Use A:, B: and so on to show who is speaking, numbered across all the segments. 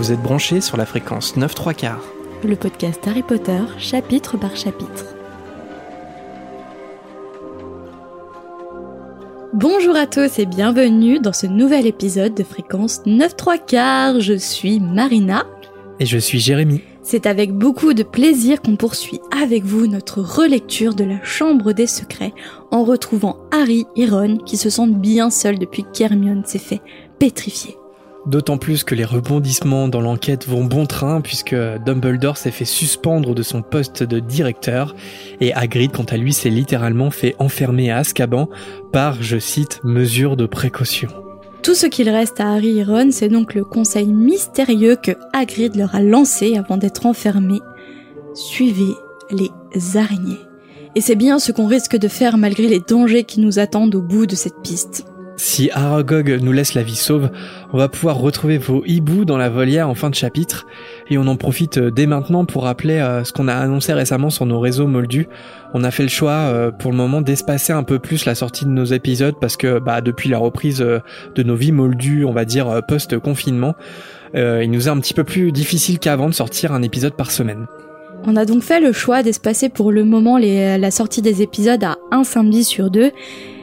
A: Vous êtes branchés sur la fréquence 9 3 quarts.
B: Le podcast Harry Potter, chapitre par chapitre. Bonjour à tous et bienvenue dans ce nouvel épisode de fréquence 9 3 quarts. Je suis Marina.
A: Et je suis Jérémy.
B: C'est avec beaucoup de plaisir qu'on poursuit avec vous notre relecture de la Chambre des Secrets en retrouvant Harry et Ron qui se sentent bien seuls depuis qu'Hermione s'est fait pétrifier.
A: D'autant plus que les rebondissements dans l'enquête vont bon train puisque Dumbledore s'est fait suspendre de son poste de directeur et Hagrid quant à lui s'est littéralement fait enfermer à Azkaban par, je cite, mesure de précaution.
B: Tout ce qu'il reste à Harry et Ron, c'est donc le conseil mystérieux que Hagrid leur a lancé avant d'être enfermés. Suivez les araignées. Et c'est bien ce qu'on risque de faire malgré les dangers qui nous attendent au bout de cette piste.
A: Si Aragog nous laisse la vie sauve, on va pouvoir retrouver vos hiboux dans la volière en fin de chapitre, et on en profite euh, dès maintenant pour rappeler euh, ce qu'on a annoncé récemment sur nos réseaux moldus. On a fait le choix euh, pour le moment d'espacer un peu plus la sortie de nos épisodes parce que bah, depuis la reprise de nos vies moldues, on va dire post-confinement, il nous est un petit peu plus difficile qu'avant de sortir un épisode par semaine.
B: On a donc fait le choix d'espacer pour le moment la sortie des épisodes à un samedi sur deux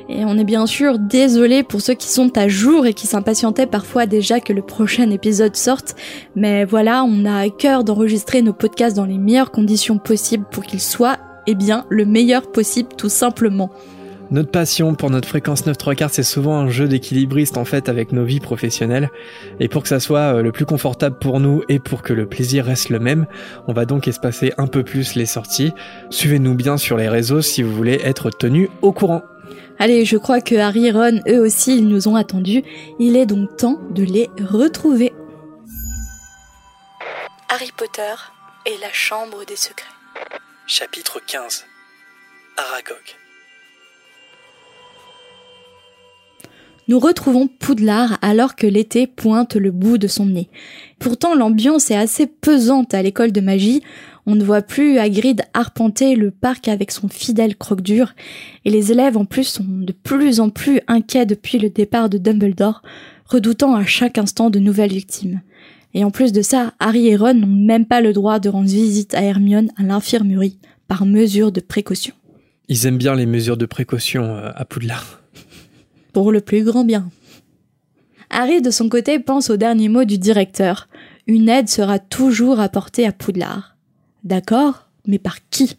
B: et on est bien sûr désolé pour ceux qui sont à jour et qui s'impatientaient parfois déjà que le prochain épisode sorte. Mais voilà, on a à cœur d'enregistrer nos podcasts dans les meilleures conditions possibles pour qu'ils soient, eh bien, le meilleur possible tout simplement.
A: Notre passion pour notre fréquence 9 3 quarts, c'est souvent un jeu d'équilibriste en fait avec nos vies professionnelles. Et pour que ça soit euh, le plus confortable pour nous et pour que le plaisir reste le même, on va donc espacer un peu plus les sorties. Suivez-nous bien sur les réseaux si vous voulez être tenu au courant.
B: Allez, je crois que Harry et Ron, eux aussi, ils nous ont attendus. Il est donc temps de les retrouver. Harry Potter et la Chambre des Secrets.
A: Chapitre 15 Aragog.
B: Nous retrouvons Poudlard alors que l'été pointe le bout de son nez. Pourtant, l'ambiance est assez pesante à l'école de magie. On ne voit plus Hagrid arpenter le parc avec son fidèle croque-dur, et les élèves en plus sont de plus en plus inquiets depuis le départ de Dumbledore, redoutant à chaque instant de nouvelles victimes. Et en plus de ça, Harry et Ron n'ont même pas le droit de rendre visite à Hermione à l'infirmerie, par mesure de précaution.
A: Ils aiment bien les mesures de précaution euh, à Poudlard.
B: Pour le plus grand bien. Harry, de son côté, pense au dernier mot du directeur. Une aide sera toujours apportée à Poudlard. D'accord, mais par qui?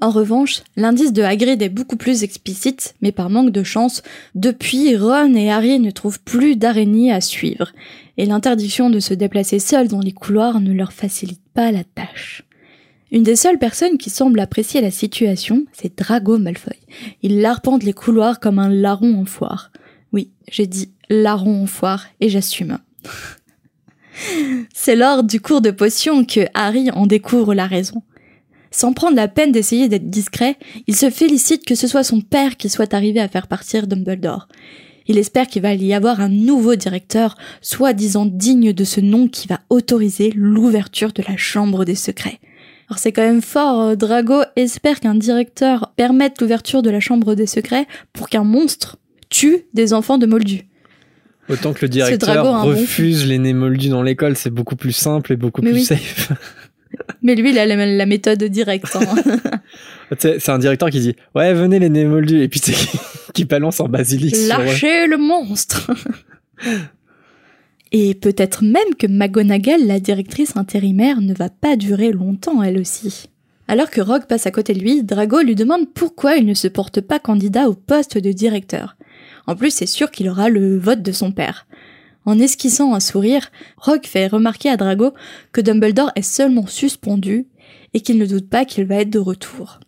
B: En revanche, l'indice de Hagrid est beaucoup plus explicite, mais par manque de chance, depuis Ron et Harry ne trouvent plus d'araignées à suivre, et l'interdiction de se déplacer seuls dans les couloirs ne leur facilite pas la tâche. Une des seules personnes qui semble apprécier la situation, c'est Drago Malfoy. Il larpente les couloirs comme un larron en foire. Oui, j'ai dit larron en foire, et j'assume. C'est lors du cours de potion que Harry en découvre la raison. Sans prendre la peine d'essayer d'être discret, il se félicite que ce soit son père qui soit arrivé à faire partir Dumbledore. Il espère qu'il va y avoir un nouveau directeur, soi-disant digne de ce nom qui va autoriser l'ouverture de la chambre des secrets. Alors c'est quand même fort, euh, Drago espère qu'un directeur permette l'ouverture de la chambre des secrets pour qu'un monstre tue des enfants de Moldu.
A: Autant que le directeur refuse les nez moldus dans l'école, c'est beaucoup plus simple et beaucoup plus safe.
B: Mais lui, il a la, méthode directe. Hein.
A: c'est un directeur qui dit Ouais, venez les nez moldus. Et puis c'est qui balance en basilic.
B: Lâchez le monstre Et peut-être même que McGonagall, la directrice intérimaire, ne va pas durer longtemps, elle aussi. Alors que Rogue passe à côté de lui, Drago lui demande pourquoi il ne se porte pas candidat au poste de directeur. En plus, c'est sûr qu'il aura le vote de son père. En esquissant un sourire, Rogue fait remarquer à Drago que Dumbledore est seulement suspendu et qu'il ne doute pas qu'il va être de retour.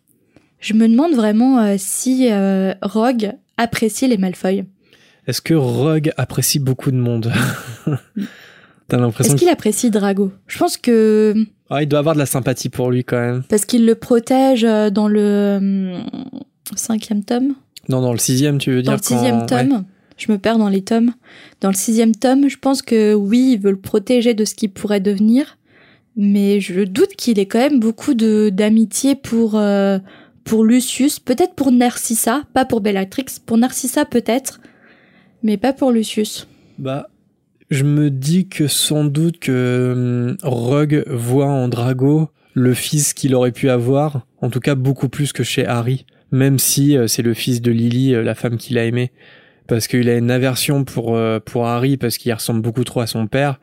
B: Je me demande vraiment euh, si euh, Rogue apprécie les Malfoy.
A: Est-ce que Rogue apprécie beaucoup de monde
B: T'as l'impression Est-ce qu'il apprécie Drago? Je pense que...
A: Ah, il doit avoir de la sympathie pour lui quand même.
B: Parce qu'il le protège euh, dans le cinquième tome.
A: Non, dans le sixième, tu veux dire
B: Dans le sixième tome, je me perds dans les tomes. Dans le sixième tome, je pense que oui, il veut le protéger de ce qu'il pourrait devenir, mais je doute qu'il ait quand même beaucoup de d'amitié pour euh, pour Lucius, peut-être pour Narcissa, pas pour Bellatrix, pour Narcissa peut-être, mais pas pour Lucius.
A: Bah, je me dis que sans doute que hum, Rogue voit en Drago le fils qu'il aurait pu avoir, en tout cas beaucoup plus que chez Harry, même si euh, c'est le fils de Lily, euh, la femme qu'il a aimée, parce qu'il a une aversion pour euh, pour Harry parce qu'il ressemble beaucoup trop à son père,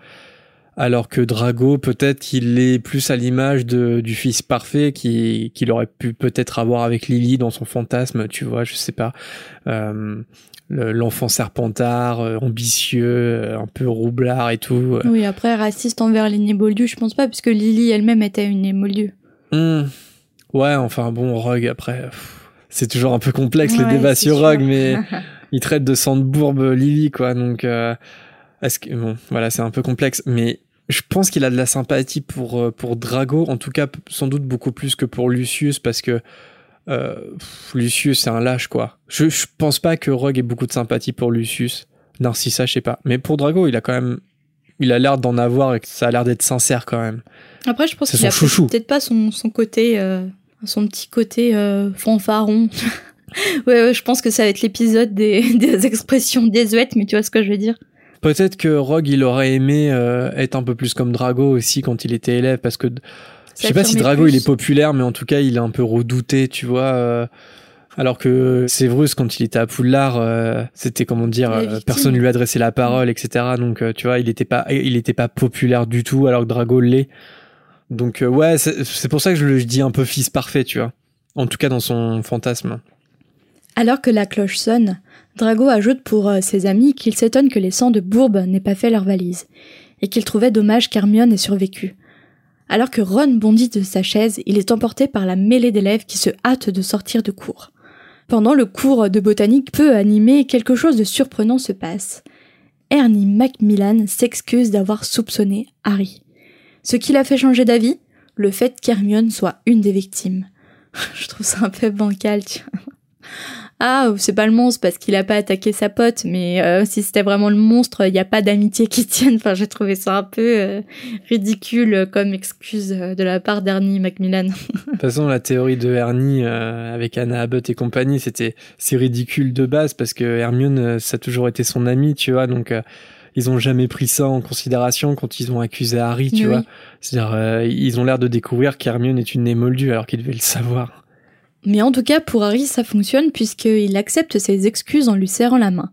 A: alors que Drago peut-être il est plus à l'image de du fils parfait qui qu'il aurait pu peut-être avoir avec Lily dans son fantasme, tu vois, je sais pas. Euh, l'enfant serpentard, euh, ambitieux, euh, un peu roublard et tout. euh.
B: Oui, après, raciste envers les Némoldus, je pense pas, puisque Lily elle-même était une Némoldu.
A: Hmm. Ouais, enfin bon, Rogue après, c'est toujours un peu complexe les
B: Ouais,
A: débats
B: c'est
A: sur. Rogue, mais il traite de sang de bourbe Lily quoi, donc euh, est-ce que bon, voilà, c'est un peu complexe, mais je pense qu'il a de la sympathie pour euh, pour Drago, en tout cas sans doute beaucoup plus que pour Lucius parce que euh, pff, Lucius c'est un lâche quoi. Je je pense pas que Rogue ait beaucoup de sympathie pour Lucius. Narcissa, je sais pas, mais pour Drago, il a quand même il a l'air d'en avoir et que ça a l'air d'être sincère quand même.
B: Après, je pense
A: C'est
B: qu'il a peut-être pas son, son côté, euh, son petit côté euh, fanfaron. ouais, ouais, je pense que ça va être l'épisode des, des expressions désuètes, mais tu vois ce que je veux dire.
A: Peut-être que Rogue, il aurait aimé euh, être un peu plus comme Drago aussi quand il était élève, parce que je sais pas si Drago
B: plus.
A: il est populaire, mais en tout cas il est un peu redouté, tu vois. euh, alors que Severus, quand il était à Poudlard, euh, c'était comment dire, euh, personne ne lui adressait la parole, etc. Donc euh, tu vois, il était pas, il était pas populaire du tout, alors que Drago l'est. Donc euh, ouais, c'est c'est pour ça que je le je dis un peu fils parfait, tu vois. En tout cas dans son fantasme.
B: Alors que la cloche sonne, Drago ajoute pour euh, ses amis qu'il s'étonne que les sangs de Bourbe n'aient pas fait leur valise, et qu'il trouvait dommage qu'Hermione ait survécu. Alors que Ron bondit de sa chaise, il est emporté par la mêlée d'élèves qui se hâtent de sortir de cours. Pendant le cours de botanique peu animé, quelque chose de surprenant se passe. Ernie Macmillan s'excuse d'avoir soupçonné Harry. Ce qui l'a fait changer d'avis, le fait qu'Hermione soit une des victimes. Je trouve ça un peu bancal, vois. Ah, c'est pas le monstre parce qu'il a pas attaqué sa pote, mais euh, si c'était vraiment le monstre, il n'y a pas d'amitié qui tienne. Enfin, j'ai trouvé ça un peu euh, ridicule comme excuse euh, de la part d'Ernie Macmillan.
A: De toute façon, la théorie de Ernie euh, avec Anna Abbott et compagnie, c'était c'est ridicule de base parce que Hermione, euh, ça a toujours été son ami, tu vois. Donc euh, ils ont jamais pris ça en considération quand ils ont accusé Harry, tu
B: Oui.
A: vois. C'est-à-dire euh, ils ont l'air de découvrir qu'Hermione est une émoldue alors qu'ils devaient le savoir.
B: Mais en tout cas, pour Harry, ça fonctionne puisqu'il accepte ses excuses en lui serrant la main.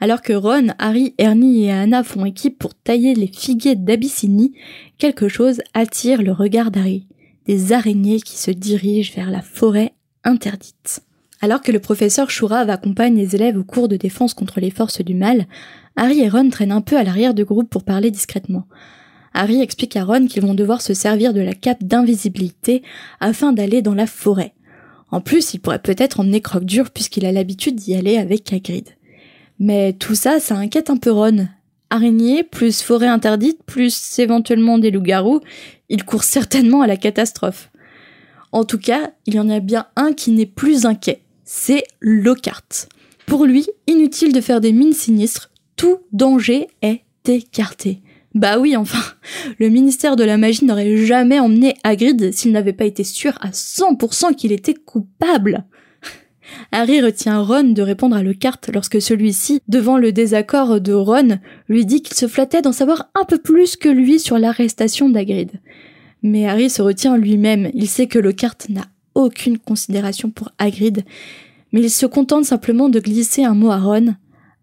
B: Alors que Ron, Harry, Ernie et Anna font équipe pour tailler les figuiers d'Abyssinie, quelque chose attire le regard d'Harry. Des araignées qui se dirigent vers la forêt interdite. Alors que le professeur Chourave accompagne les élèves au cours de défense contre les forces du mal, Harry et Ron traînent un peu à l'arrière du groupe pour parler discrètement. Harry explique à Ron qu'ils vont devoir se servir de la cape d'invisibilité afin d'aller dans la forêt. En plus, il pourrait peut-être emmener Croque-Dur puisqu'il a l'habitude d'y aller avec Hagrid. Mais tout ça, ça inquiète un peu Ron. Araignée, plus forêt interdite, plus éventuellement des loups-garous, il court certainement à la catastrophe. En tout cas, il y en a bien un qui n'est plus inquiet. C'est Lockhart. Pour lui, inutile de faire des mines sinistres, tout danger est écarté. Bah oui, enfin, le ministère de la magie n'aurait jamais emmené Hagrid s'il n'avait pas été sûr à 100% qu'il était coupable. Harry retient Ron de répondre à Lockhart lorsque celui-ci, devant le désaccord de Ron, lui dit qu'il se flattait d'en savoir un peu plus que lui sur l'arrestation d'Hagrid. Mais Harry se retient lui-même, il sait que Lockhart n'a aucune considération pour Hagrid, mais il se contente simplement de glisser un mot à Ron.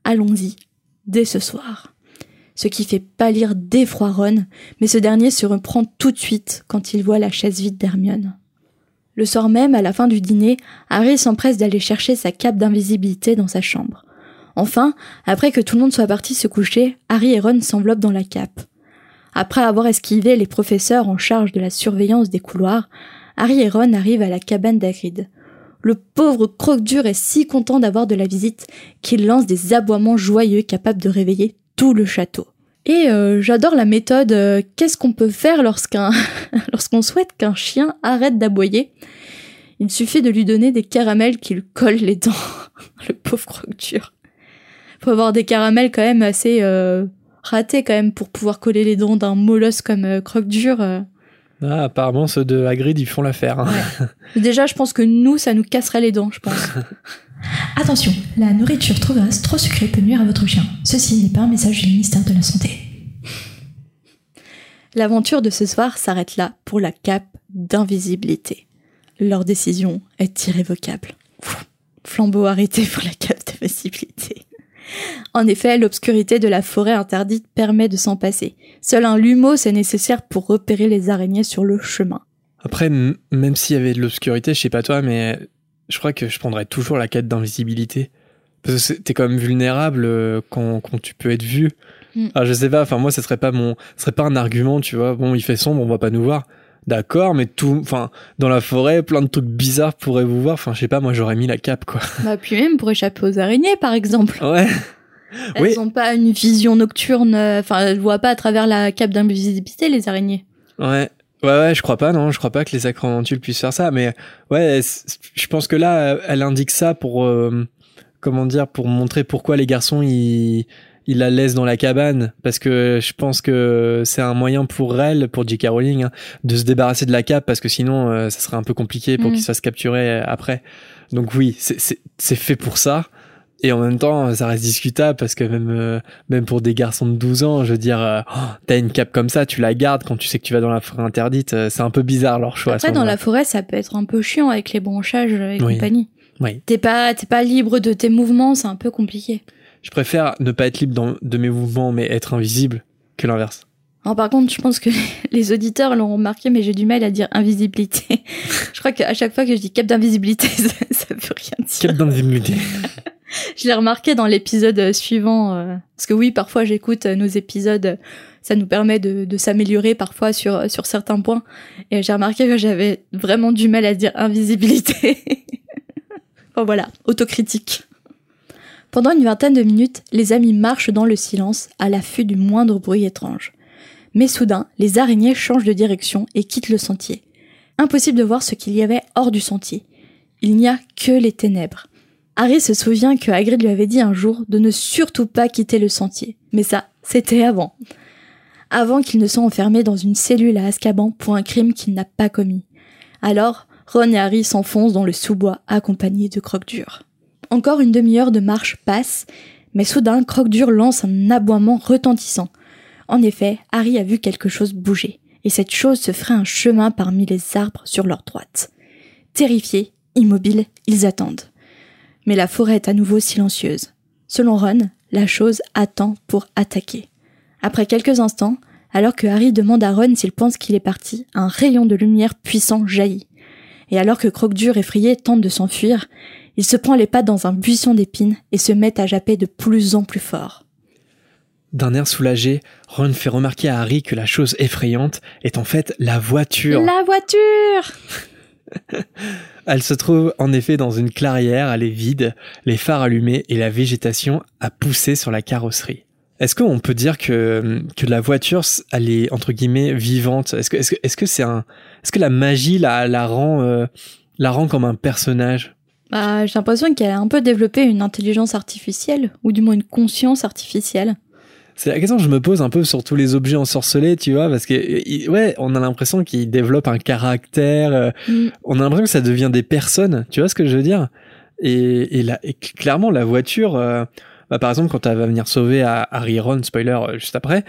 B: Allons-y, dès ce soir ce qui fait pâlir d'effroi Ron, mais ce dernier se reprend tout de suite quand il voit la chaise vide d'Hermione. Le soir même, à la fin du dîner, Harry s'empresse d'aller chercher sa cape d'invisibilité dans sa chambre. Enfin, après que tout le monde soit parti se coucher, Harry et Ron s'enveloppent dans la cape. Après avoir esquivé les professeurs en charge de la surveillance des couloirs, Harry et Ron arrivent à la cabane d'Hagrid. Le pauvre croque-dur est si content d'avoir de la visite qu'il lance des aboiements joyeux capables de réveiller le château. Et euh, j'adore la méthode euh, qu'est-ce qu'on peut faire lorsqu'un lorsqu'on souhaite qu'un chien arrête d'aboyer? Il suffit de lui donner des caramels qui lui collent les dents. le pauvre croque-dur. Faut avoir des caramels quand même assez euh, ratés quand même pour pouvoir coller les dents d'un molosse comme euh, croque-dur.
A: Ah, apparemment ceux de Hagrid ils font l'affaire. hein.
B: Déjà, je pense que nous, ça nous casserait les dents, je pense.
C: Attention, la nourriture trop grasse, trop sucrée peut nuire à votre chien. Ceci n'est pas un message du ministère de la Santé.
B: L'aventure de ce soir s'arrête là pour la cape d'invisibilité. Leur décision est irrévocable. Flambeau arrêté pour la cape d'invisibilité. En effet, l'obscurité de la forêt interdite permet de s'en passer. Seul un lumos est nécessaire pour repérer les araignées sur le chemin.
A: Après, même s'il y avait de l'obscurité, je sais pas toi, mais je crois que je prendrais toujours la quête d'invisibilité. Parce que t'es quand même vulnérable euh, quand, quand, tu peux être vu. Mm. je sais pas, enfin moi, ce serait pas mon, ce serait pas un argument, tu vois. Bon, il fait sombre, on va pas nous voir. D'accord, mais tout, enfin, dans la forêt, plein de trucs bizarres pourraient vous voir. Enfin, je sais pas, moi, j'aurais mis la cape, quoi.
B: Bah, puis même pour échapper aux araignées, par exemple.
A: Ouais.
B: Elles ont pas une vision nocturne, euh, enfin, elles voient pas à travers la cape d'invisibilité, les araignées.
A: Ouais. Ouais, ouais, je crois pas, non, je crois pas que les acromantules puissent faire ça, mais ouais, je pense que là, elle indique ça pour, euh, comment dire, pour montrer pourquoi les garçons, ils, il la laisse dans la cabane parce que je pense que c'est un moyen pour elle, pour J.K. Rowling, hein, de se débarrasser de la cape parce que sinon euh, ça serait un peu compliqué pour mm. qu'il se fasse capturer après. Donc oui, c'est fait pour ça. Et en même temps, ça reste discutable parce que même euh, même pour des garçons de 12 ans, je veux dire, euh, oh, t'as une cape comme ça, tu la gardes quand tu sais que tu vas dans la forêt interdite, c'est un peu bizarre leur choix.
B: Après, dans la forêt, ça peut être un peu chiant avec les branchages et compagnie.
A: Oui.
B: T'es pas t'es pas libre de tes mouvements, c'est un peu compliqué
A: je préfère ne pas être libre de mes mouvements mais être invisible que l'inverse.
B: par contre, je pense que les auditeurs l'ont remarqué, mais j'ai du mal à dire invisibilité. je crois qu'à chaque fois que je dis cap d'invisibilité, ça, veut rien dire.
A: Cap d'invisibilité.
B: je l'ai remarqué dans l'épisode suivant, euh, parce que oui, parfois j'écoute nos épisodes, ça nous permet de, de s'améliorer parfois sur sur certains points, et j'ai remarqué que j'avais vraiment du mal à dire invisibilité. bon voilà, autocritique. Pendant une vingtaine de minutes, les amis marchent dans le silence, à l'affût du moindre bruit étrange. Mais soudain, les araignées changent de direction et quittent le sentier. Impossible de voir ce qu'il y avait hors du sentier. Il n'y a que les ténèbres. Harry se souvient que Hagrid lui avait dit un jour de ne surtout pas quitter le sentier. Mais ça, c'était avant. Avant qu'il ne soit enfermé dans une cellule à Azkaban pour un crime qu'il n'a pas commis. Alors, Ron et Harry s'enfoncent dans le sous-bois accompagnés de Croque-Dur. Encore une demi-heure de marche passe, mais soudain Croque-Dur lance un aboiement retentissant. En effet, Harry a vu quelque chose bouger, et cette chose se ferait un chemin parmi les arbres sur leur droite. Terrifiés, immobiles, ils attendent. Mais la forêt est à nouveau silencieuse. Selon Ron, la chose attend pour attaquer. Après quelques instants, alors que Harry demande à Ron s'il pense qu'il est parti, un rayon de lumière puissant jaillit. Et alors que Croque-Dur effrayé tente de s'enfuir, il se prend les pattes dans un buisson d'épines et se met à japper de plus en plus fort.
A: D'un air soulagé, Ron fait remarquer à Harry que la chose effrayante est en fait la voiture.
B: La voiture
A: Elle se trouve en effet dans une clairière, elle est vide, les phares allumés et la végétation a poussé sur la carrosserie. Est-ce qu'on peut dire que, que la voiture, elle est entre guillemets vivante? Est-ce que, est-ce que, est-ce que c'est un, est-ce que la magie la, la rend, euh, la rend comme un personnage?
B: Bah, j'ai l'impression qu'elle a un peu développé une intelligence artificielle, ou du moins une conscience artificielle.
A: C'est la question que je me pose un peu sur tous les objets ensorcelés, tu vois, parce que ouais, on a l'impression qu'ils développent un caractère. Euh, mm. On a l'impression que ça devient des personnes, tu vois ce que je veux dire? Et, et, là, et clairement, la voiture, euh, bah, par exemple, quand elle va venir sauver à Harry Ron, spoiler euh, juste après, et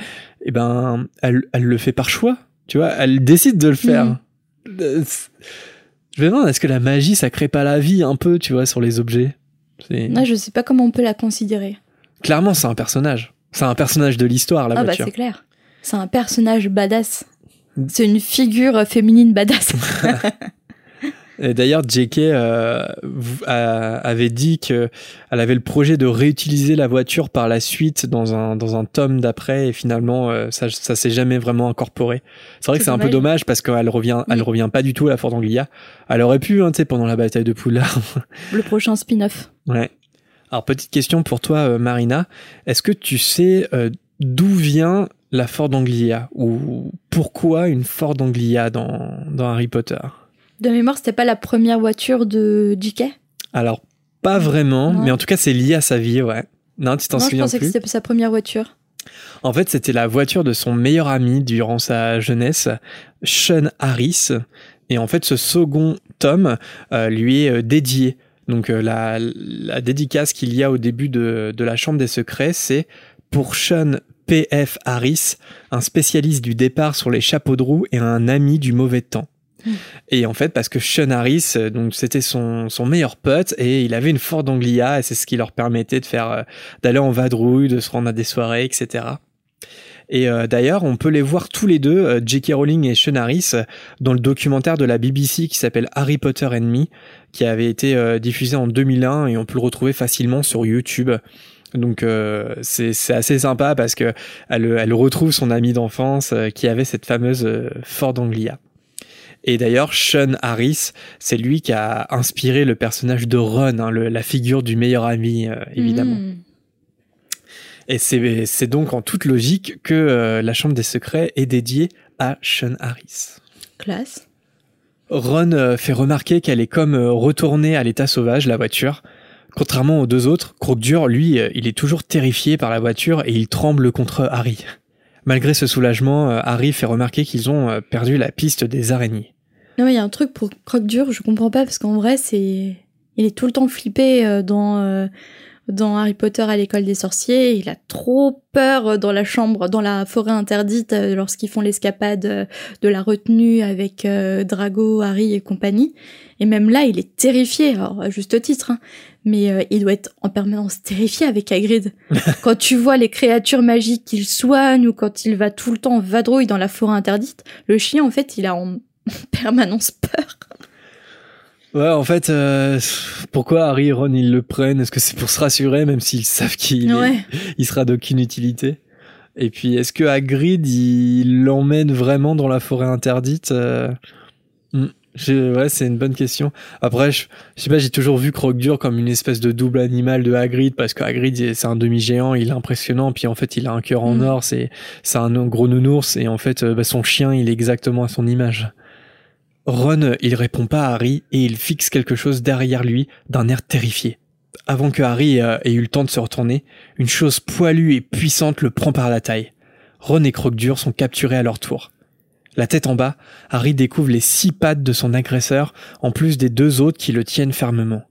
A: eh ben, elle, elle le fait par choix, tu vois, elle décide de le faire. Mm. Je me demande, est-ce que la magie, ça crée pas la vie un peu, tu vois, sur les objets?
B: Non, je sais pas comment on peut la considérer.
A: Clairement, c'est un personnage. C'est un personnage de l'histoire, la
B: ah
A: voiture.
B: Ah bah c'est clair. C'est un personnage badass. C'est une figure féminine badass.
A: D'ailleurs, JK euh, avait dit qu'elle avait le projet de réutiliser la voiture par la suite dans un, dans un tome d'après et finalement euh, ça, ça s'est jamais vraiment incorporé. C'est vrai que c'est un peu dommage parce qu'elle revient, elle revient pas du tout à la Fort Anglia. Elle aurait pu, hein, tu sais, pendant la bataille de Poudlard.
B: le prochain spin-off.
A: Ouais. Alors petite question pour toi, euh, Marina. Est-ce que tu sais d'où vient la Ford Anglia? Ou pourquoi une Ford Anglia dans, dans Harry Potter?
B: De mémoire, c'était pas la première voiture de JK
A: Alors, pas vraiment, mais en tout cas, c'est lié à sa vie, ouais. Non, tu t'en souviens plus
B: Je pensais que c'était sa première voiture.
A: En fait, c'était la voiture de son meilleur ami durant sa jeunesse, Sean Harris. Et en fait, ce second tome euh, lui est euh, dédié. Donc, euh, la, la, dédicace qu'il y a au début de, de la Chambre des Secrets, c'est pour Sean P.F. Harris, un spécialiste du départ sur les chapeaux de roue et un ami du mauvais temps.
B: Mm.
A: Et en fait, parce que Sean Harris, euh, donc c'était son, son meilleur pote et il avait une Ford Anglia et c'est ce qui leur permettait de faire euh, d'aller en vadrouille, de se rendre à des soirées, etc. Et euh, d'ailleurs, on peut les voir tous les deux, J.K. Rowling et Sean Harris, dans le documentaire de la BBC qui s'appelle Harry Potter and Me, qui avait été diffusé en 2001 et on peut le retrouver facilement sur YouTube. Donc c'est assez sympa parce que elle, elle retrouve son ami d'enfance qui avait cette fameuse Ford Anglia. Et d'ailleurs, Sean Harris, c'est lui qui a inspiré le personnage de Ron, hein, le- la figure du meilleur ami, euh, évidemment.
B: Mm.
A: Et c'est donc en toute logique que euh, la Chambre des Secrets est dédiée à Sean Harris.
B: Classe.
A: Ron euh, fait remarquer qu'elle est comme retournée à l'état sauvage, la voiture. Contrairement aux deux autres, Croque-Dur, lui, euh, il est toujours terrifié par la voiture et il tremble contre Harry. Malgré ce soulagement, Harry fait remarquer qu'ils ont perdu la piste des araignées.
B: Non, il y a un truc pour Croque-Dur, je comprends pas, parce qu'en vrai, c'est. Il est tout le temps flippé euh, dans, euh, dans Harry Potter à l'école des sorciers. Il a trop peur euh, dans la chambre, dans la forêt interdite, lorsqu'ils font l'escapade de la retenue avec Drago, Harry et compagnie. Et même là, il est terrifié, alors à juste titre, hein, mais euh, il doit être en permanence terrifié avec Hagrid. quand tu vois les créatures magiques qu'il soigne ou quand il va tout le temps en vadrouille dans la forêt interdite, le chien, en fait, il a en permanence peur.
A: Ouais, en fait, euh, pourquoi Harry et Ron ils le prennent? Est-ce que c'est pour se rassurer, même s'ils savent qu'il est- il sera d'aucune utilité? Et puis, est-ce que Hagrid il l'emmène vraiment dans la forêt interdite Euh, hmm, Ouais, c'est une bonne question. Après, je, je sais pas, j'ai toujours vu Croque-Dur comme une espèce de double animal de Hagrid parce que Hagrid c'est un demi-géant, il est impressionnant, puis en fait il a un cœur en
B: Mm.
A: or, c'est c'est un gros nounours et en fait euh, bah, son chien il est exactement à son image. Ron, il répond pas à Harry et il fixe quelque chose derrière lui d'un air terrifié. Avant que Harry euh, ait eu le temps de se retourner, une chose poilue et puissante le prend par la taille. Ron et Croque-Dur sont capturés à leur tour. La tête en bas, Harry découvre les six pattes de son agresseur, en plus des deux autres qui le tiennent fermement.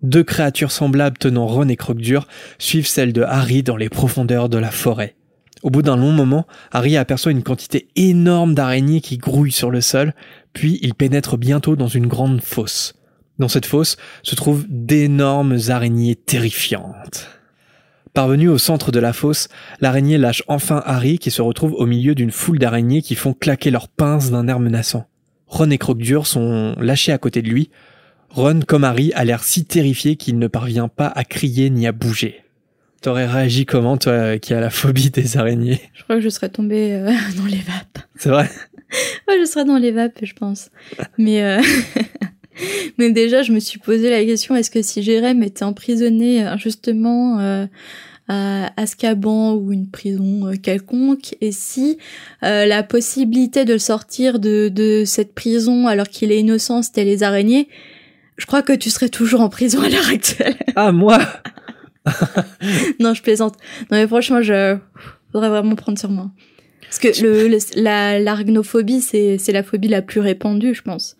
A: Deux créatures semblables tenant Ron et Croque-Dur suivent celles de Harry dans les profondeurs de la forêt. Au bout d'un long moment, Harry aperçoit une quantité énorme d'araignées qui grouillent sur le sol, puis il pénètre bientôt dans une grande fosse. Dans cette fosse se trouvent d'énormes araignées terrifiantes. Parvenu au centre de la fosse, l'araignée lâche enfin Harry qui se retrouve au milieu d'une foule d'araignées qui font claquer leurs pinces d'un air menaçant. Ron et Croque-Dur sont lâchés à côté de lui. Ron, comme Harry, a l'air si terrifié qu'il ne parvient pas à crier ni à bouger. T'aurais réagi comment, toi, qui as la phobie des araignées?
B: Je crois que je serais tombée euh, dans les vapes.
A: C'est vrai?
B: Ouais, je serais dans les vapes, je pense. Mais, euh, mais déjà, je me suis posé la question est-ce que si Jérém était emprisonné injustement euh, à Azkaban ou une prison euh, quelconque, et si euh, la possibilité de le sortir de, de cette prison alors qu'il est innocent, c'était les araignées, je crois que tu serais toujours en prison à l'heure actuelle.
A: Ah, moi
B: non, je plaisante. Non, mais franchement, je faudrait vraiment prendre sur moi. Parce que le, le- la l'arachnophobie, c'est c'est la phobie la plus répandue, je pense.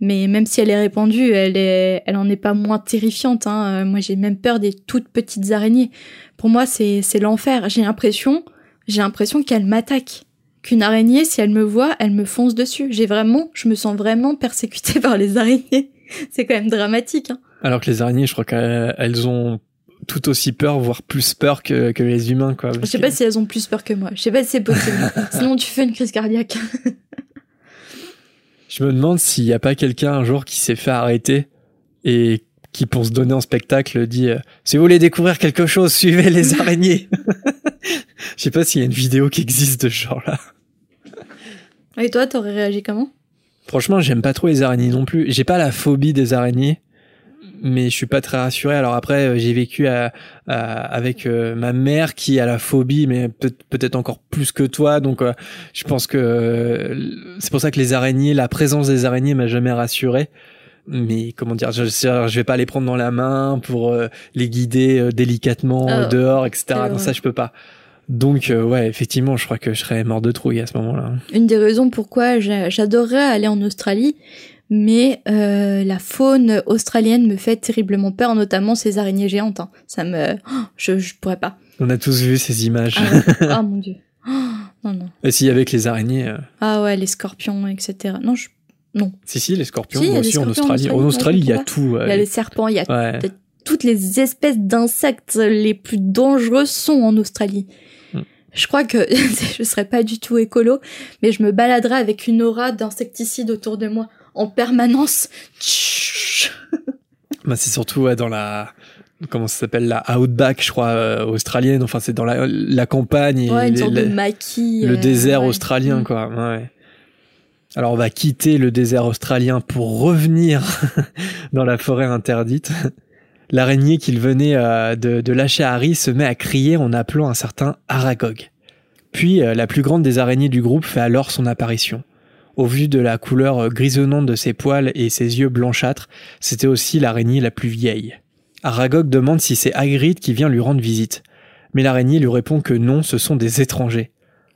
B: Mais même si elle est répandue, elle est elle en est pas moins terrifiante. Hein. Moi, j'ai même peur des toutes petites araignées. Pour moi, c'est c'est l'enfer. J'ai l'impression j'ai l'impression qu'elle m'attaque. Qu'une araignée, si elle me voit, elle me fonce dessus. J'ai vraiment, je me sens vraiment persécutée par les araignées. C'est quand même dramatique. Hein.
A: Alors que les araignées, je crois qu'elles elles ont tout aussi peur, voire plus peur que, que les humains, quoi.
B: Je sais pas si elles ont plus peur que moi. Je sais pas si c'est possible. Sinon, tu fais une crise cardiaque.
A: Je me demande s'il n'y a pas quelqu'un un jour qui s'est fait arrêter et qui, pour se donner en spectacle, dit euh, Si vous voulez découvrir quelque chose, suivez les araignées. Je sais pas s'il y a une vidéo qui existe de ce genre-là.
B: Et toi, t'aurais réagi comment?
A: Franchement, j'aime pas trop les araignées non plus. J'ai pas la phobie des araignées, mais je suis pas très rassuré. Alors après, euh, j'ai vécu à- à- avec euh, ma mère qui a la phobie, mais peut- peut-être encore plus que toi. Donc, euh, je pense que euh, c'est pour ça que les araignées, la présence des araignées m'a jamais rassuré. Mais comment dire, je, je vais pas les prendre dans la main pour les guider délicatement
B: Ah,
A: dehors, etc.
B: vrai.
A: ça, je peux pas. Donc euh, ouais, effectivement, je crois que je serais mort de trouille à ce moment-là.
B: Une des raisons pourquoi j'a- j'adorerais aller en Australie, mais euh, la faune australienne me fait terriblement peur, notamment ces araignées géantes. hein. Ça me, oh, je, je pourrais pas.
A: On a tous vu ces images.
B: Ah. Ah, mon dieu. Oh, non, non.
A: Et si avec les araignées. euh,
B: Ah ouais, les scorpions, etc. Non, je... non.
A: Si, si, les scorpions,
B: Si,
A: moi aussi en
B: scorpions en
A: Australie. En
B: Australie,
A: il y a tout.
B: Il y a les serpents, il y a
A: Ouais.
B: toutes les espèces d'insectes les plus dangereux sont en Australie.
A: Hmm.
B: Je crois que je serais pas du tout écolo, mais je me baladerais avec une aura d'insecticides autour de moi en permanence.
A: Bah, c'est surtout ouais, dans la. Comment ça s'appelle La outback, je crois, euh, australienne. Enfin, c'est dans la, la campagne. et
B: Ouais, une
A: les-
B: sorte
A: les-
B: de maquis.
A: le
B: euh,
A: désert
B: ouais.
A: australien, quoi. Ouais. Alors, on va quitter le désert australien pour revenir dans la forêt interdite. L'araignée qu'il venait euh, de, de lâcher à Harry se met à crier en appelant un certain Aragog. Puis, euh, la plus grande des araignées du groupe fait alors son apparition. Au vu de la couleur euh, grisonnante de ses poils et ses yeux blanchâtres, c'était aussi l'araignée la plus vieille. Aragog demande si c'est Hagrid qui vient lui rendre visite. Mais l'araignée lui répond que non, ce sont des étrangers.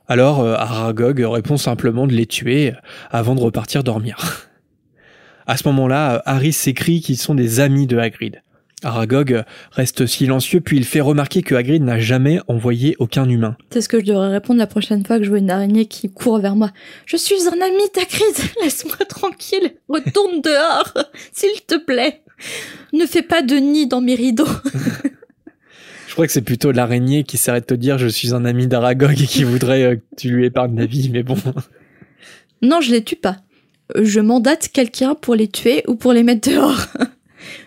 A: Alors euh, Aragog répond simplement de les tuer euh, avant de repartir dormir. À ce moment-là, Harry s'écrie qu'ils sont des amis de Hagrid. Aragog reste silencieux puis il fait remarquer que Hagrid n'a jamais envoyé aucun humain.
B: C'est ce que je devrais répondre la prochaine fois que je vois une araignée qui court vers moi. Je suis un ami d'Acrid, laisse-moi tranquille, retourne dehors, s'il te plaît. Ne fais pas de nid dans mes rideaux.
A: Je crois que c'est plutôt l'araignée qui s'arrête de te dire je suis un ami d'Aragog et qui voudrait euh, que tu lui épargnes la vie, mais bon.
B: Non, je les tue pas. Je mandate quelqu'un pour les tuer ou pour les mettre dehors.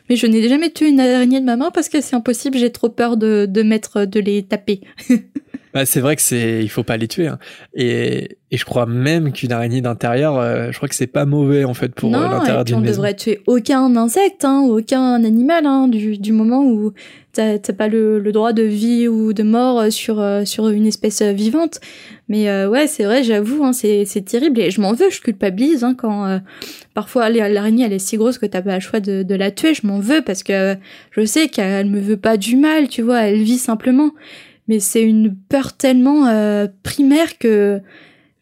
B: Mais je n'ai jamais tué une araignée de ma main parce que c'est impossible, j'ai trop peur de, de mettre, de les taper.
A: Bah, c'est vrai que c'est, il faut pas les tuer. hein. Et, et je crois même qu'une araignée d'intérieur, euh, je crois que c'est pas mauvais en fait pour euh,
B: non,
A: l'intérieur
B: et puis on
A: d'une
B: ne
A: maison.
B: devrait tuer aucun insecte, hein, aucun animal, hein, du, du moment où t'as t'as pas le, le droit de vie ou de mort euh, sur, sur une espèce vivante. Mais euh, ouais, c'est vrai, j'avoue, hein, c'est c'est terrible et je m'en veux, je culpabilise hein, quand euh, parfois la- l'araignée elle est si grosse que t'as pas le choix de, de la tuer, je m'en veux parce que je sais qu'elle me veut pas du mal, tu vois, elle vit simplement. Mais c'est une peur tellement euh, primaire que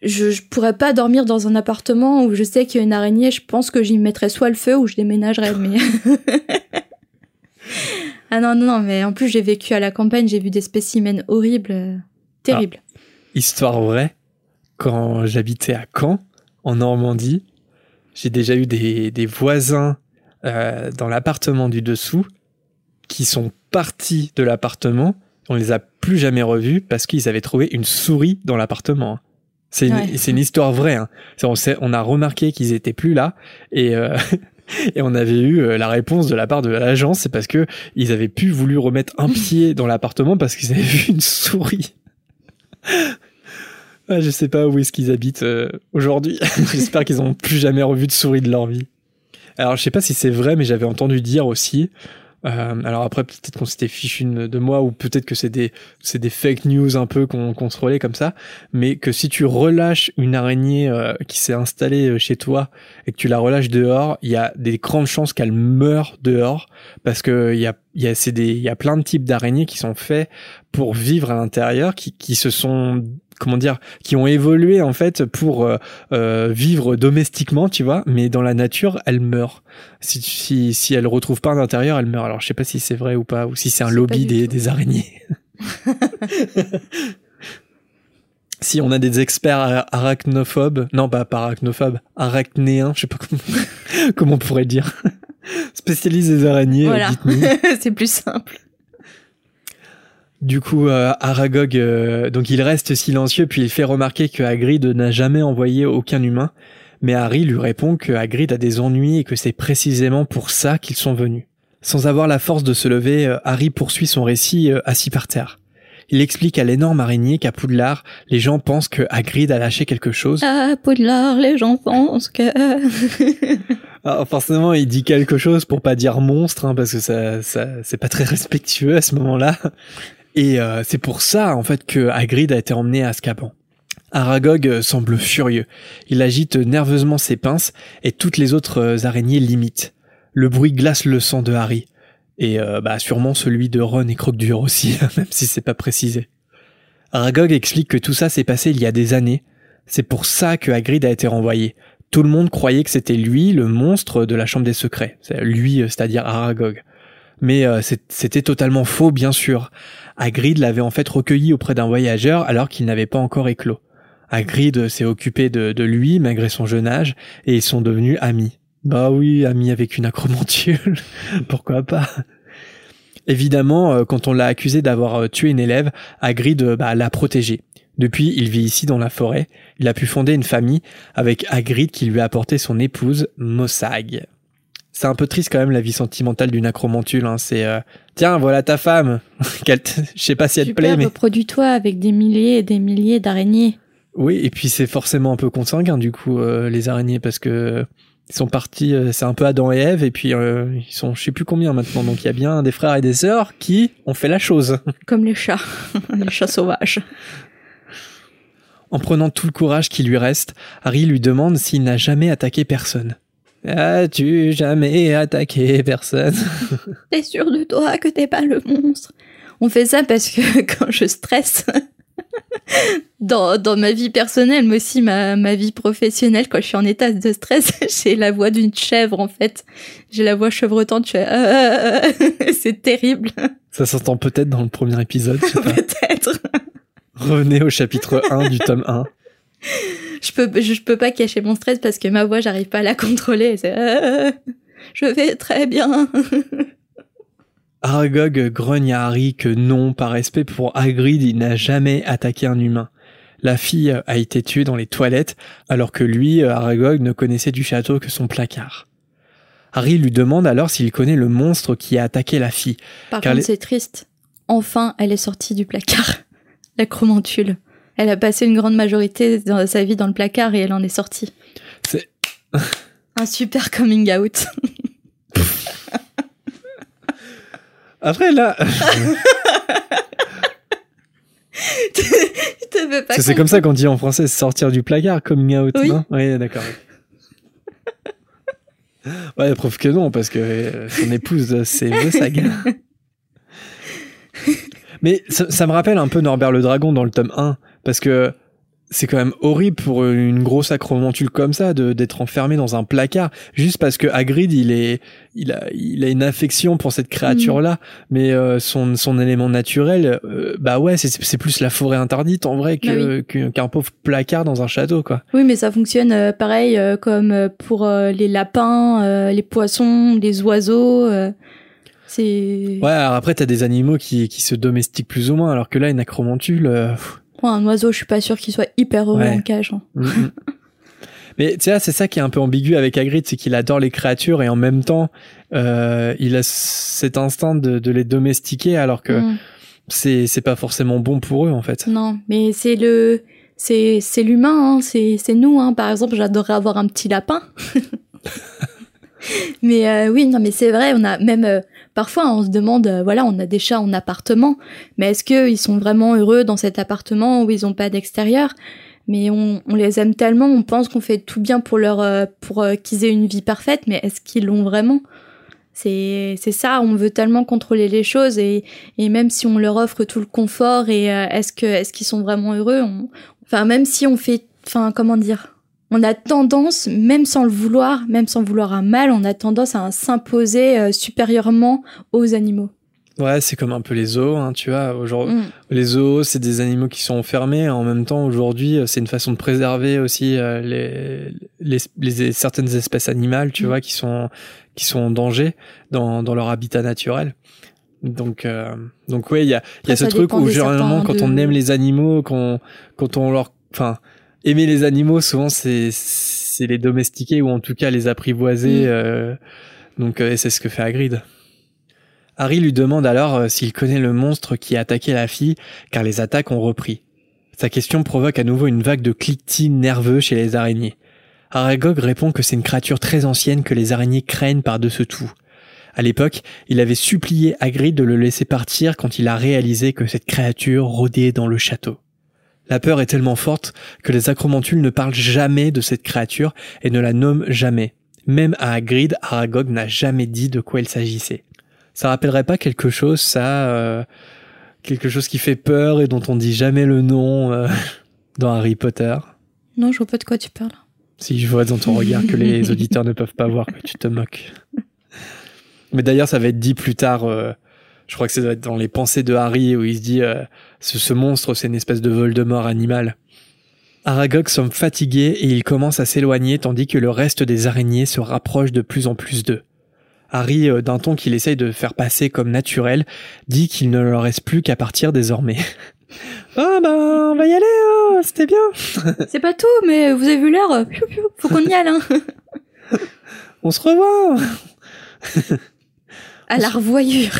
B: je, je pourrais pas dormir dans un appartement où je sais qu'il y a une araignée, je pense que j'y mettrais soit le feu ou je déménagerais, mais... ah non, non, non, mais en plus j'ai vécu à la campagne, j'ai vu des spécimens horribles, euh, terribles.
A: Histoire vraie, quand j'habitais à Caen, en Normandie, j'ai déjà eu des, des voisins euh, dans l'appartement du dessous qui sont partis de l'appartement. On les a plus jamais revus parce qu'ils avaient trouvé une souris dans l'appartement. hein. C'est une,
B: Ouais.
A: c'est une histoire vraie. hein. On, a remarqué qu'ils étaient plus là et, euh, et on avait eu euh, la réponse de la part de l'agence, c'est parce que ils avaient plus voulu remettre un pied dans l'appartement parce qu'ils avaient vu une souris. Ah, je sais pas où est-ce qu'ils habitent euh, aujourd'hui. J'espère qu'ils n'ont plus jamais revu de souris de leur vie. Alors, je sais pas si c'est vrai, mais j'avais entendu dire aussi. euh, alors après, peut-être qu'on s'était fichu de moi, ou peut-être que c'est des, c'est des fake news un peu qu'on relaie comme ça, mais que si tu relâches une araignée euh, qui s'est installée chez toi et que tu la relâches dehors, il y a des grandes chances qu'elle meure dehors, parce que il y a, y a, c'est des, y a plein de types d'araignées qui sont faits pour vivre à l'intérieur, qui, qui se sont comment dire, qui ont évolué en fait pour euh, euh, vivre domestiquement, tu vois, mais dans la nature, elles meurent. Si, si, si elles retrouvent pas un intérieur, elles meurent. Alors je sais pas si c'est vrai ou pas, ou si c'est un lobby des, araignées. si on a des experts ara- arachnophobes, non pas pas arachnophobes, arachnéens, je sais pas comment, comment on pourrait dire, spécialistes des araignées,
B: Voilà,
A: dites-nous.
B: c'est plus simple.
A: Du coup, euh, Aragog, euh, donc il reste silencieux puis il fait remarquer que Hagrid n'a jamais envoyé aucun humain, mais Harry lui répond que Hagrid a des ennuis et que c'est précisément pour ça qu'ils sont venus. Sans avoir la force de se lever, euh, Harry poursuit son récit euh, assis par terre. Il explique à l'énorme araignée qu'à Poudlard, les gens pensent que Hagrid a lâché quelque chose.
B: À Poudlard, les gens pensent que...
A: Ah, forcément, il dit quelque chose pour pas dire monstre, hein, parce que ça, ça c'est pas très respectueux à ce moment-là. Et euh, c'est pour ça, en fait, que Hagrid a été emmené à Azkaban. Aragog euh, semble furieux. Il agite nerveusement ses pinces et toutes les autres euh, araignées l'imitent. Le bruit glace le sang de Harry. Et euh, bah, sûrement celui de Ron et Croque-Dur aussi, même si c'est pas précisé. Aragog explique que tout ça s'est passé il y a des années. C'est pour ça que Hagrid a été renvoyé. Tout le monde croyait que c'était lui, le monstre de la Chambre des Secrets. Lui, c'est-à-dire Aragog. Mais euh, c'était totalement faux, bien sûr. Hagrid l'avait en fait recueilli auprès d'un voyageur alors qu'il n'avait pas encore éclos. Hagrid s'est occupé de, lui malgré son jeune âge et ils sont devenus amis. Bah oui, amis avec une acromantule, pourquoi pas? Évidemment, euh, quand on l'a accusé d'avoir euh, tué une élève, Hagrid bah, l'a protégé. Depuis, il vit ici dans la forêt. Il a pu fonder une famille avec Hagrid qui lui a apporté son épouse, Mossag. C'est un peu triste quand même la vie sentimentale d'une acromantule. Hein. C'est euh, tiens, voilà ta femme. Je sais pas si elle te plaît, mais
B: reproduis-toi avec des milliers et des milliers d'araignées.
A: Oui, et puis c'est forcément un peu consanguin du coup euh, les araignées parce que ils sont partis. Euh, c'est un peu Adam et Ève et puis ils sont je sais plus combien maintenant. Donc il y a bien des frères et des sœurs qui ont fait la chose.
B: Comme les chats, les chats sauvages.
A: En prenant tout le courage qui lui reste, Harry lui demande s'il n'a jamais attaqué personne. As-tu jamais attaqué personne?
B: T'es sûr de toi que t'es pas le monstre? On fait ça parce que quand je stresse, dans, dans ma vie personnelle, mais aussi ma, ma vie professionnelle, quand je suis en état de stress, j'ai la voix d'une chèvre en fait. J'ai la voix chevrotante, je fais c'est terrible.
A: Ça s'entend peut-être dans le premier épisode.
B: peut-être.
A: Revenez au chapitre 1 du tome 1
B: je peux, je, peux pas cacher mon stress parce que ma voix, j'arrive pas à la contrôler. Euh, je vais très bien.
A: Aragog grogne à Harry que non, par respect pour Hagrid, il n'a jamais attaqué un humain. La fille a été tuée dans les toilettes, alors que lui, Aragog, ne connaissait du château que son placard. Harry lui demande alors s'il connaît le monstre qui a attaqué la fille.
B: Par contre, c'est triste. Enfin, elle est sortie du placard. La chromantule. Elle a passé une grande majorité de sa vie dans le placard et elle en est sortie.
A: C'est
B: un super coming out.
A: Après là. c'est comme ça qu'on dit en français sortir du placard, coming out, oui. non Oui, d'accord. Ouais, preuve que non, parce que euh, son épouse, c'est Vosag. Mais ça, ça, me rappelle un peu Norbert le Dragon dans le tome 1, parce que c'est quand même horrible pour une grosse acromantule comme ça de d'être enfermé dans un placard juste parce que Hagrid il est il a il a une affection pour cette créature là mm. mais euh, son son élément naturel euh, bah ouais c'est c'est plus la forêt interdite en vrai que bah qu'un pauvre placard dans un château quoi.
B: Oui mais ça fonctionne euh, pareil comme pour les lapins, les poissons, les oiseaux c'est
A: Ouais, alors après t'as des animaux qui qui se domestiquent plus ou moins alors que là une acromantule
B: un oiseau, je suis pas sûr qu'il soit hyper heureux en cage. Hein. Mm, mm.
A: Mais tu sais, c'est ça qui est un peu ambigu avec Hagrid, c'est qu'il adore les créatures et en même temps, euh, il a cet instinct de, les domestiquer alors que mm. c'est c'est pas forcément bon pour eux en fait.
B: Non, mais c'est le c'est c'est l'humain, hein, c'est c'est nous. Hein. Par exemple, j'adorerais avoir un petit lapin. mais euh, oui, non, mais c'est vrai, on a même euh, Parfois, on se demande, euh, voilà, on a des chats en appartement, mais est-ce qu'ils sont vraiment heureux dans cet appartement où ils n'ont pas d'extérieur? Mais on, les aime tellement, on pense qu'on fait tout bien pour leur, euh, pour euh, qu'ils aient une vie parfaite, mais est-ce qu'ils l'ont vraiment? C'est ça, on veut tellement contrôler les choses et, et même si on leur offre tout le confort et est-ce que est-ce qu'ils sont vraiment heureux, enfin même si on fait, enfin comment dire, on a tendance, même sans le vouloir, même sans vouloir un mal, on a tendance à s'imposer euh, supérieurement aux animaux.
A: Ouais, c'est comme un peu les zoos, hein, tu vois. Aujourd'hui, mm. les zoos, c'est des animaux qui sont enfermés. En même temps, aujourd'hui, euh, c'est une façon de préserver aussi euh, les, les, certaines espèces animales, tu mm. vois, qui sont qui sont en danger dans, dans leur habitat naturel. Donc, donc ouais, il y a, y a ce truc où généralement, quand on aime les animaux, quand, quand on leur, enfin, aimer les animaux, souvent c'est c'est les domestiquer ou en tout cas les apprivoiser. Mm. Euh, donc euh, c'est ce que fait Hagrid. Harry lui demande alors euh, s'il connaît le monstre qui a attaqué la fille, car les attaques ont repris. Sa question provoque à nouveau une vague de cliquetis nerveux chez les araignées. Aragog répond que c'est une créature très ancienne que les araignées craignent par-dessus tout. À l'époque, il avait supplié Hagrid de le laisser partir quand il a réalisé que cette créature rôdait dans le château. La peur est tellement forte que les acromantules ne parlent jamais de cette créature et ne la nomment jamais. Même à Hagrid, Aragog n'a jamais dit de quoi il s'agissait. Ça rappellerait pas quelque chose, ça, euh, quelque chose qui fait peur et dont on dit jamais le nom euh, dans Harry Potter
B: Non, je vois pas de quoi tu parles.
A: Si je vois dans ton regard que les auditeurs ne peuvent pas voir que tu te moques. Mais d'ailleurs, ça va être dit plus tard. euh, je crois que ça doit être dans les pensées de Harry où il se dit euh, ce, ce monstre, c'est une espèce de Voldemort animal. Aragog semble fatigué et il commence à s'éloigner tandis que le reste des araignées se rapproche de plus en plus d'eux. Harry, euh, d'un ton qu'il essaye de faire passer comme naturel, dit qu'il ne leur reste plus qu'à partir désormais. Ah ben, on va y aller, hein, c'était bien.
B: C'est pas tout, mais vous avez vu l'heure piou, Faut qu'on y aille, hein
A: On se revoit,
B: À la revoyure.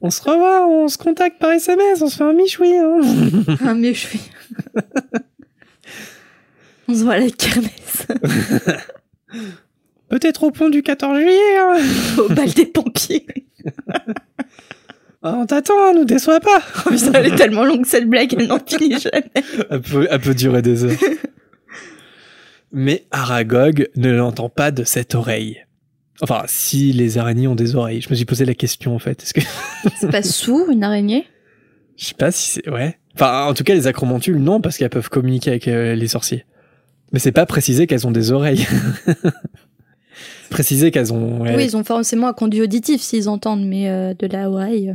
A: On se revoit, on se contacte par SMS, on se fait un michoui. Hein.
B: Je suis... On se voit à la kermesse.
A: Peut-être au pont du 14 juillet. Hein.
B: Au bal des pompiers.
A: Ah, on t'attend, hein, nous déçois pas.
B: Oh, putain, elle est tellement longue, cette blague, elle n'en finit jamais.
A: Elle peut, elle peut durer des heures. Mais Aragog ne l'entend pas de cette oreille. Enfin, si les araignées ont des oreilles. Je me suis posé la question en fait. Est-ce que
B: C'est pas sourd, une araignée?
A: Je sais pas si c'est ouais. Enfin, en tout cas, les acromantules non parce qu'elles peuvent communiquer avec euh, les sorciers. Mais c'est pas précisé qu'elles ont des oreilles. préciser qu'elles ont. ouais.
B: Oui, ils ont forcément un conduit auditif s'ils entendent, mais euh, de la oreille...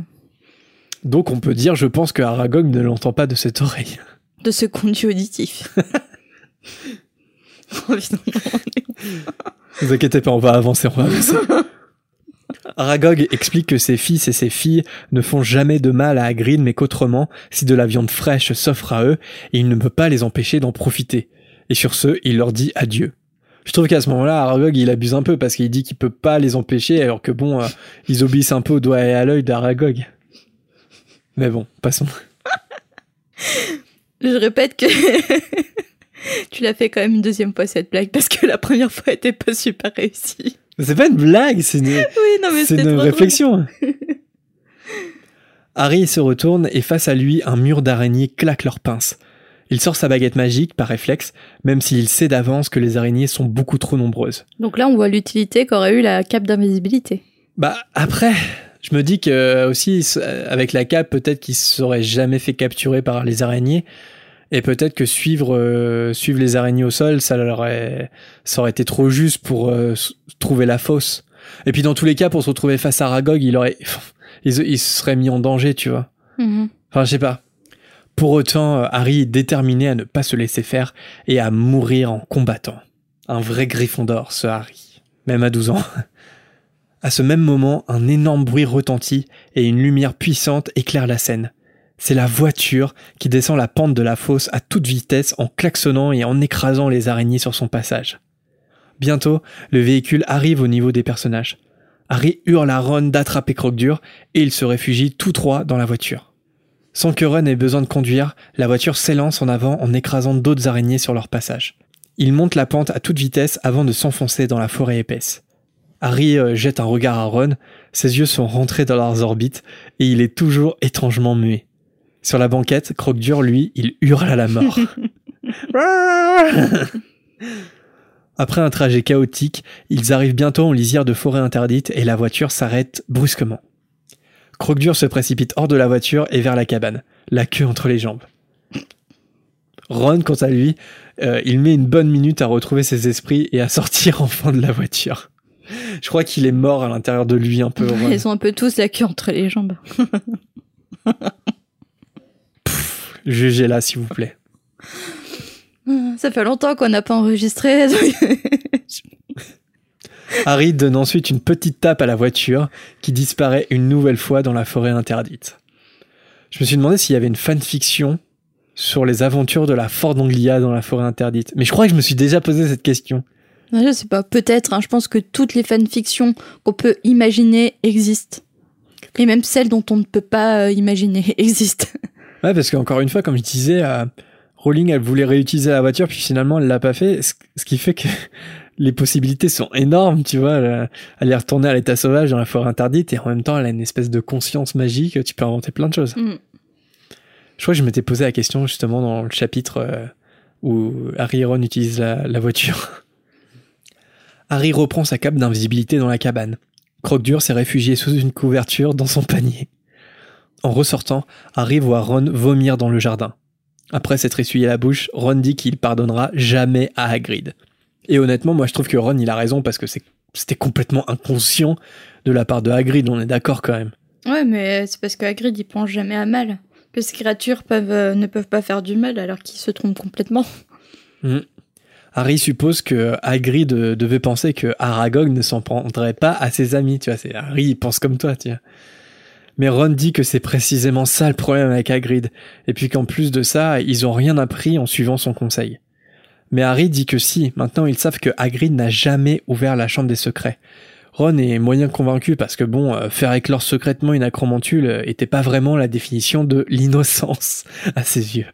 A: Donc on peut dire, je pense que Aragog ne l'entend pas de cette oreille.
B: De ce conduit auditif.
A: Ne vous inquiétez pas, on va avancer, on va avancer. Aragog explique que ses fils et ses filles ne font jamais de mal à Hagrid, mais qu'autrement, si de la viande fraîche s'offre à eux, il ne peut pas les empêcher d'en profiter. Et sur ce, il leur dit adieu. Je trouve qu'à ce moment-là, Aragog, il abuse un peu parce qu'il dit qu'il peut pas les empêcher, alors que bon, euh, ils obéissent un peu au doigt et à l'œil d'Aragog. Mais bon, passons.
B: Je répète que tu l'as fait quand même une deuxième fois cette blague parce que la première fois était pas super réussie.
A: C'est pas une blague, c'est une,
B: Oui, non mais
A: C'est une réflexion. Harry se retourne et face à lui, un mur d'araignées claque leurs pinces. Il sort sa baguette magique par réflexe, même s'il sait d'avance que les araignées sont beaucoup trop nombreuses.
B: Donc là, on voit l'utilité qu'aurait eu la cape d'invisibilité.
A: Bah après, je me dis que aussi s- avec la cape, peut-être qu'il se serait jamais fait capturer par les araignées, et peut-être que suivre euh, suivre les araignées au sol, ça leur aurait, ça aurait été trop juste pour euh, trouver la fosse. Et puis dans tous les cas, pour se retrouver face à Aragog, il aurait, il, il se serait mis en danger, tu vois.
B: Mhm.
A: Enfin, je sais pas. Pour autant, euh, Harry est déterminé à ne pas se laisser faire et à mourir en combattant. Un vrai Gryffondor, ce Harry. Même à 12 ans. À ce même moment, un énorme bruit retentit et une lumière puissante éclaire la scène. C'est la voiture qui descend la pente de la fosse à toute vitesse en klaxonnant et en écrasant les araignées sur son passage. Bientôt, le véhicule arrive au niveau des personnages. Harry hurle à Ron d'attraper Croque-Dur et ils se réfugient tous trois dans la voiture. Sans que Ron ait besoin de conduire, la voiture s'élance en avant en écrasant d'autres araignées sur leur passage. Ils montent la pente à toute vitesse avant de s'enfoncer dans la forêt épaisse. Harry euh, jette un regard à Ron, ses yeux sont rentrés dans leurs orbites et il est toujours étrangement muet. Sur la banquette, Croque-Dur, lui, il hurle à la mort. Après un trajet chaotique, ils arrivent bientôt en lisière de forêt interdite et la voiture s'arrête brusquement. Croque-Dur se précipite hors de la voiture et vers la cabane, la queue entre les jambes. Ron, quant à lui, euh, il met une bonne minute à retrouver ses esprits et à sortir enfin de la voiture. Je crois qu'il est mort à l'intérieur de lui un peu.
B: Ils ont un peu tous la queue entre les jambes.
A: Jugez là, s'il vous plaît.
B: Ça fait longtemps qu'on n'a pas enregistré.
A: Harry donne ensuite une petite tape à la voiture qui disparaît une nouvelle fois dans la forêt interdite. Je me suis demandé s'il y avait une fanfiction sur les aventures de la Ford Anglia dans la forêt interdite. Mais je crois que je me suis déjà posé cette question.
B: je sais pas, peut-être. hein, je pense que toutes les fanfictions qu'on peut imaginer existent. Et même celles dont on ne peut pas euh, imaginer existent.
A: Ouais, parce qu'encore une fois, comme je disais, euh, Rowling, elle voulait réutiliser la voiture, puis finalement, elle l'a pas fait, ce, ce qui fait que les possibilités sont énormes, tu vois. Elle, elle est retournée à l'état sauvage dans la forêt interdite, et en même temps, elle a une espèce de conscience magique, tu peux inventer plein de choses.
B: Mm.
A: Je crois que je m'étais posé la question justement dans le chapitre euh, où Harry et Ron utilisent la, la voiture. Harry reprend sa cape d'invisibilité dans la cabane. Croque-Dur s'est réfugié sous une couverture dans son panier. En ressortant, Harry voit Ron vomir dans le jardin. Après s'être essuyé la bouche, Ron dit qu'il pardonnera jamais à Hagrid. Et honnêtement, moi je trouve que Ron il a raison parce que c'était complètement inconscient de la part de Hagrid, on est d'accord quand même.
B: Ouais, mais c'est parce que Hagrid il pense jamais à mal. Que ces créatures peuvent, euh, ne peuvent pas faire du mal alors qu'ils se trompent complètement.
A: Hmm. Harry suppose que Hagrid euh, devait penser que Aragog ne s'en prendrait pas à ses amis, tu vois. Harry, il pense comme toi, tu vois. Mais Ron dit que c'est précisément ça le problème avec Hagrid, et puis qu'en plus de ça, ils ont rien appris en suivant son conseil. Mais Harry dit que si, maintenant ils savent que Hagrid n'a jamais ouvert la chambre des secrets. Ron est moyen convaincu parce que bon, euh, faire éclore secrètement une acromantule euh, était pas vraiment la définition de l'innocence à ses yeux.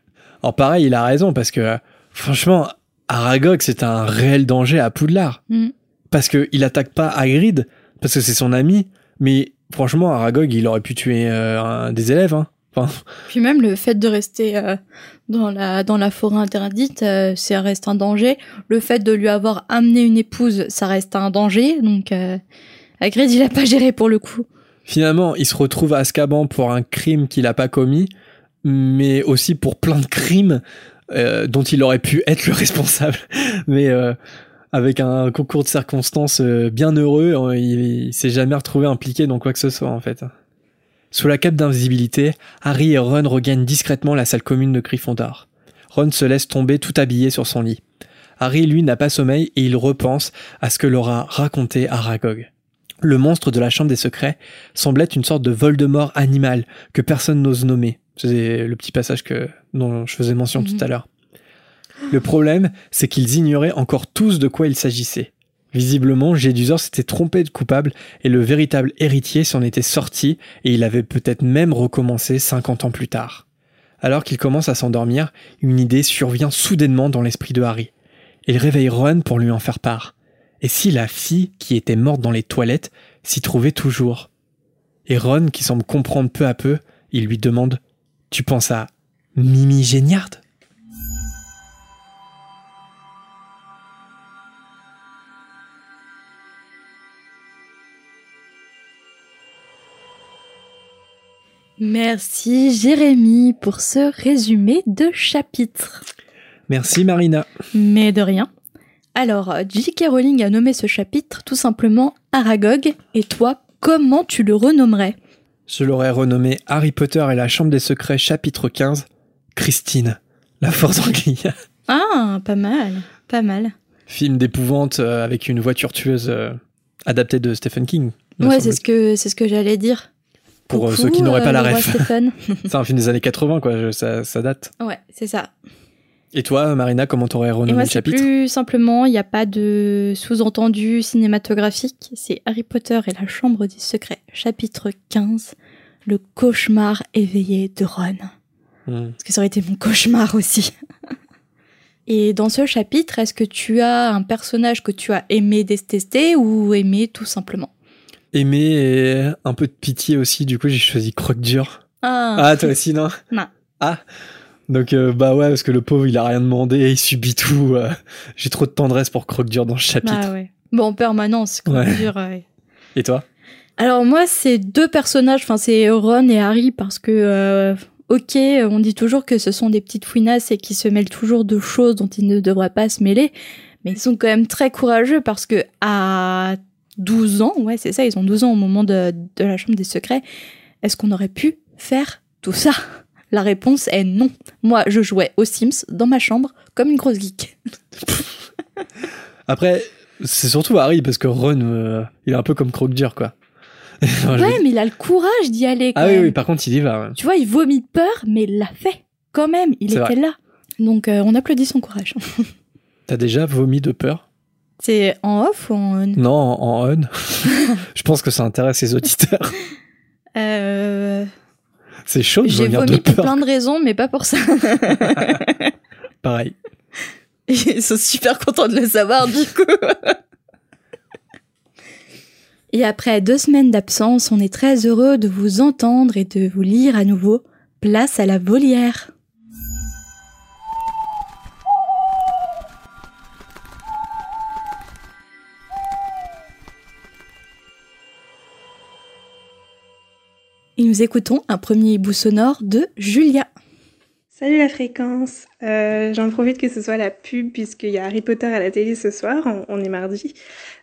A: Alors pareil, il a raison parce que franchement, Aragog c'est un réel danger à Poudlard.
B: Mm.
A: Parce que il attaque pas Hagrid parce que c'est son ami, mais franchement Aragog il aurait pu tuer euh, un des élèves. Hein. Enfin,
B: Puis même le fait de rester euh, dans la dans la forêt interdite, euh, ça reste un danger. Le fait de lui avoir amené une épouse, ça reste un danger. Donc euh, Hagrid il a pas géré pour le coup.
A: Finalement, il se retrouve à Azkaban pour un crime qu'il a pas commis, mais aussi pour plein de crimes dont il aurait pu être le responsable. mais avec un concours de circonstances euh, bien heureux, euh, il, il s'est jamais retrouvé impliqué dans quoi que ce soit en fait. Sous la cape d'invisibilité, Harry et Ron regagnent discrètement la salle commune de Gryffondor. Ron se laisse tomber tout habillé sur son lit. Harry, lui, n'a pas sommeil et il repense à ce que l'aura raconté Aragog. Le monstre de la Chambre des Secrets semble être une sorte de Voldemort animal que personne n'ose nommer. C'est le petit passage que, dont je faisais mention
B: Mhm.
A: tout à l'heure. Le problème, c'est qu'ils ignoraient encore tous de quoi il s'agissait. Visiblement, Jedusor s'était trompé de coupable et le véritable héritier s'en était sorti et il avait peut-être même recommencé 50 ans plus tard. Alors qu'il commence à s'endormir, une idée survient soudainement dans l'esprit de Harry. Il réveille Ron pour lui en faire part. Et si la fille qui était morte dans les toilettes s'y trouvait toujours? Et Ron, qui semble comprendre peu à peu, il lui demande Tu penses à Mimi Géniard
B: Merci Jérémy pour ce résumé de chapitre.
A: Merci Marina.
B: Mais de rien. Alors, J.K. Rowling a nommé ce chapitre tout simplement Aragog, et toi, comment tu le renommerais?
A: Je l'aurais renommé Harry Potter et la Chambre des Secrets chapitre 15, Christine, la force Anglia.
B: Ah, pas mal, pas mal.
A: Film d'épouvante euh, avec une voiture tueuse euh, adaptée de Stephen King.
B: Ouais, c'est ce que c'est ce que j'allais dire.
A: Pour euh,
B: Coucou,
A: ceux qui n'auraient pas
B: euh,
A: la
B: le roi
A: ref. C'est un film des années 80, quoi, ça, ça date.
B: ouais, c'est ça.
A: Et toi, Marina, comment t'aurais renommé
B: moi,
A: le chapitre?
B: plus simplement, il n'y a pas de sous-entendu cinématographique. C'est Harry Potter et la Chambre des Secrets, chapitre 15, le cauchemar éveillé de Ron.
A: Hmm.
B: Parce que ça aurait été mon cauchemar aussi. Et dans ce chapitre, est-ce que tu as un personnage que tu as aimé détester ou aimé tout simplement?
A: Aimer et un peu de pitié aussi, du coup j'ai choisi Croque Dur.
B: Ah,
A: Ah, toi aussi, non?
B: Non.
A: Ah Donc, euh, bah ouais, parce que le pauvre, il a rien demandé, il subit tout. euh, J'ai trop de tendresse pour Croque Dur dans ce chapitre.
B: bah ouais. Bon, en permanence,
A: Ouais.
B: dire. ouais.
A: Et toi?
B: Alors moi, c'est deux personnages, enfin c'est Ron et Harry, parce que, euh, ok, on dit toujours que ce sont des petites fouinasses et qui se mêlent toujours de choses dont ils ne devraient pas se mêler, mais ils sont quand même très courageux parce que à 12 ans, ouais c'est ça, ils ont 12 ans au moment de, de la Chambre des Secrets, est-ce qu'on aurait pu faire tout ça? La réponse est non. Moi, je jouais aux Sims dans ma chambre comme une grosse geek.
A: Après, c'est surtout Harry, parce que Ron, euh, il est un peu comme Croque Dur, quoi.
B: Ouais, mais il a le courage d'y aller quand
A: Ah oui,
B: même.
A: oui, par contre, il y va. ouais.
B: Tu vois, il vomit de peur, mais il l'a fait. Quand même, il était
A: vrai.
B: là. Donc, euh, on applaudit son courage.
A: T'as déjà vomi de peur?
B: C'est en off ou en on?
A: Non, en, en on. je pense que ça intéresse les auditeurs.
B: euh,
A: C'est chaud
B: J'ai vomi pour plein de raisons, mais pas pour ça.
A: Pareil.
B: Ils sont super contents de le savoir, du coup. Et après deux semaines d'absence, on est très heureux de vous entendre et de vous lire à nouveau. Place à la volière. Et nous écoutons un premier hibou sonore de Julia.
C: Salut la fréquence, Euh, j'en profite que ce soit la pub puisqu'il y a Harry Potter à la télé ce soir, on, est mardi,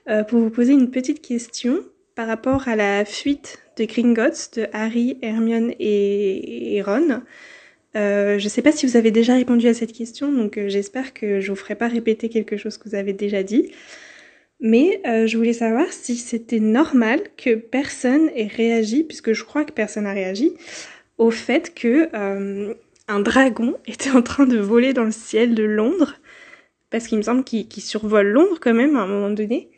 C: euh, pour vous poser une petite question. par rapport à la fuite de Gringotts de Harry, Hermione et, Ron. Euh, je ne sais pas si vous avez déjà répondu à cette question, donc j'espère que je vous ferai pas répéter quelque chose que vous avez déjà dit. Mais euh, je voulais savoir si c'était normal que personne ait réagi, puisque je crois que personne n'a réagi, au fait que un dragon était en train de voler dans le ciel de Londres, parce qu'il me semble qu'il survole Londres quand même à un moment donné.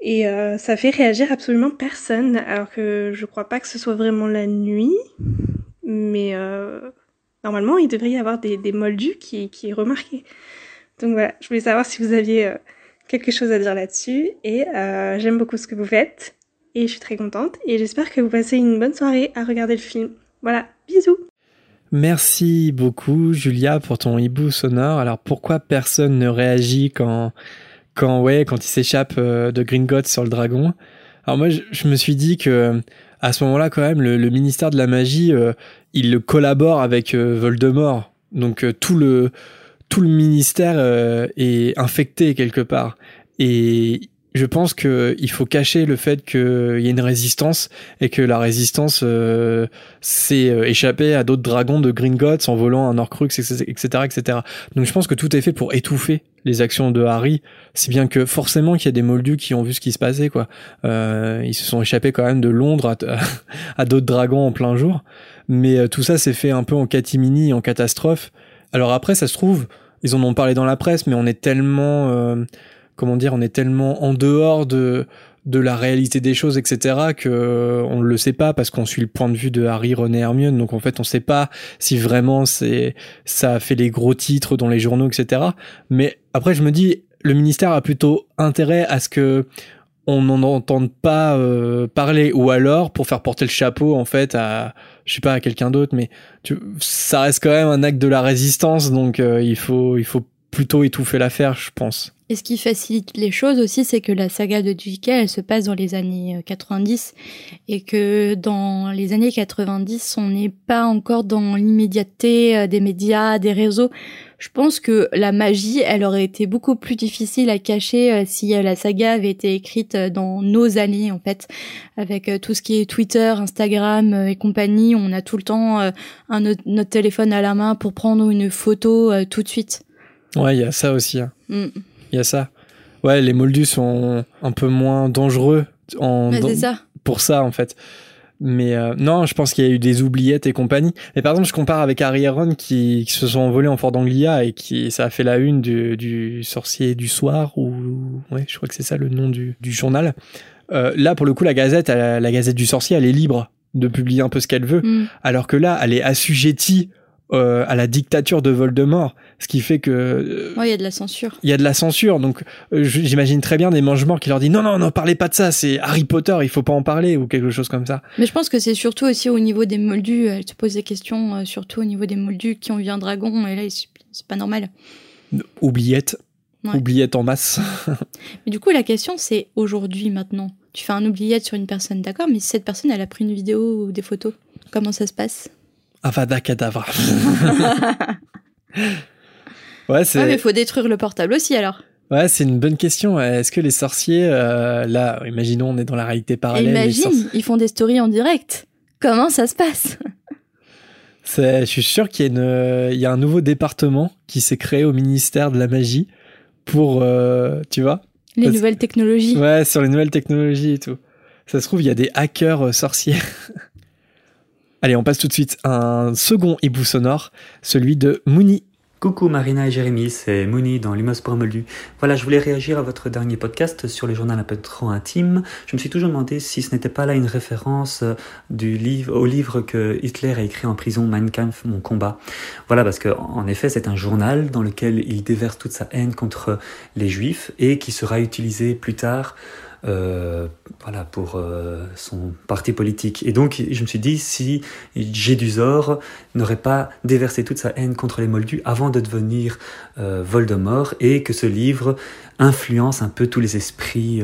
C: Et euh, ça fait réagir absolument personne, alors que je crois pas que ce soit vraiment la nuit, mais euh, normalement il devrait y avoir des, des moldus qui, qui. Donc voilà, je voulais savoir si vous aviez euh, quelque chose à dire là-dessus, et euh, j'aime beaucoup ce que vous faites, et je suis très contente, et j'espère que vous passez une bonne soirée à regarder le film. Voilà, bisous
A: Merci beaucoup Julia pour ton hibou sonore. Alors pourquoi personne ne réagit quand quand ouais quand il s'échappe euh, de Gringotts sur le dragon? Alors moi je, me suis dit que à ce moment-là quand même le, ministère de la magie euh, il collabore avec Voldemort. Donc tout le tout le ministère est infecté quelque part et je pense qu'il faut cacher le fait qu'il y a une résistance et que la résistance euh, s'est euh, échappée à d'autres dragons de Gringotts en volant un Horcrux, etc., etc. Donc je pense que tout est fait pour étouffer les actions de Harry, si bien que forcément qu'il y a des Moldus qui ont vu ce qui se passait, quoi. Euh, ils se sont échappés quand même de Londres à, d'autres dragons en plein jour, mais euh, tout ça s'est fait un peu en catimini, en catastrophe. Alors après, ça se trouve, ils en ont parlé dans la presse, mais on est tellement euh, comment dire, on est tellement en dehors de de la réalité des choses, etc., que on ne le sait pas parce qu'on suit le point de vue de Harry, et Hermione. Donc en fait, on sait pas si vraiment c'est ça a fait les gros titres dans les journaux, etc. Mais après, je me dis, le ministère a plutôt intérêt à ce que on n'en entende pas euh, parler ou alors pour faire porter le chapeau en fait à je sais pas à quelqu'un d'autre mais tu, ça reste quand même un acte de la résistance donc euh, il faut il faut plutôt étouffer l'affaire je pense
B: et ce qui facilite les choses aussi, c'est que la saga de J.K. elle se passe dans les années 90 euh, et que dans les années 90, on n'est pas encore dans l'immédiateté euh, des médias, des réseaux. Je pense que la magie, elle aurait été beaucoup plus difficile à cacher euh, si la saga avait été écrite dans nos années, en fait, avec tout ce qui est Twitter, Instagram et compagnie. On a tout le temps un, notre téléphone à la main pour prendre une photo tout de suite.
A: Ouais, il y a ça aussi. Hein. Mm il y a ça. Ouais, les moldus sont un peu moins dangereux en,
B: ça.
A: pour ça, en fait. Mais euh, non, je pense qu'il y a eu des oubliettes et compagnie. Mais par exemple, je compare avec Harry et Ron qui, se sont envolés en Fort d'Anglia et qui ça a fait la une du, du sorcier du soir ou ouais, je crois que c'est ça le nom du, du journal. Euh, là, pour le coup, la Gazette, la Gazette du sorcier, elle est libre de publier un peu ce qu'elle veut, mm. alors que là, elle est assujettie euh, à la dictature de Voldemort, ce qui fait que
B: euh, il y a de la censure.
A: Il y a de la censure, donc euh, j'imagine très bien des mange qui leur disent non non non parlez pas de ça, c'est Harry Potter, il faut pas en parler ou quelque chose comme ça.
B: Mais je pense que c'est surtout aussi au niveau des moldus, elle se pose des questions surtout au niveau des moldus qui ont vu un dragon et là c'est pas normal.
A: Oubliette. Oubliette en masse.
B: mais du coup la question c'est aujourd'hui maintenant. Tu fais un oubliette sur une personne, d'accord, mais si cette personne elle a pris une vidéo ou des photos, comment ça se passe?
A: Avada Kedavra. ouais, c'est.
B: Ouais, mais il faut détruire le portable aussi alors.
A: Ouais, c'est une bonne question. Est-ce que les sorciers, euh, là, imaginons, on est dans la réalité parallèle.
B: imagine, ils font des stories en direct. Comment ça se passe?
A: Je suis sûr qu'il y, a y a un nouveau département qui s'est créé au ministère de la magie pour, euh, tu vois?
B: Les nouvelles technologies.
A: Ouais, sur les nouvelles technologies et tout. Ça se trouve, il y a des hackers euh, sorciers. Allez, on passe tout de suite à un second hibou sonore, celui de Mouni.
D: Coucou Marina et Jérémy, c'est Mouni dans Lumos pour Moldu. Voilà, je voulais réagir à votre dernier podcast sur le journal un peu trop intime. Je me suis toujours demandé si ce n'était pas là une référence euh, au livre que Hitler a écrit en prison, Mein Kampf, mon combat. Voilà, parce que en effet, c'est un journal dans lequel il déverse toute sa haine contre les juifs et qui sera utilisé plus tard euh, voilà, pour euh, son parti politique. Et donc, je me suis dit, si Gédusor n'aurait pas déversé toute sa haine contre les Moldus avant de devenir euh, Voldemort, et que ce livre influence un peu tous les esprits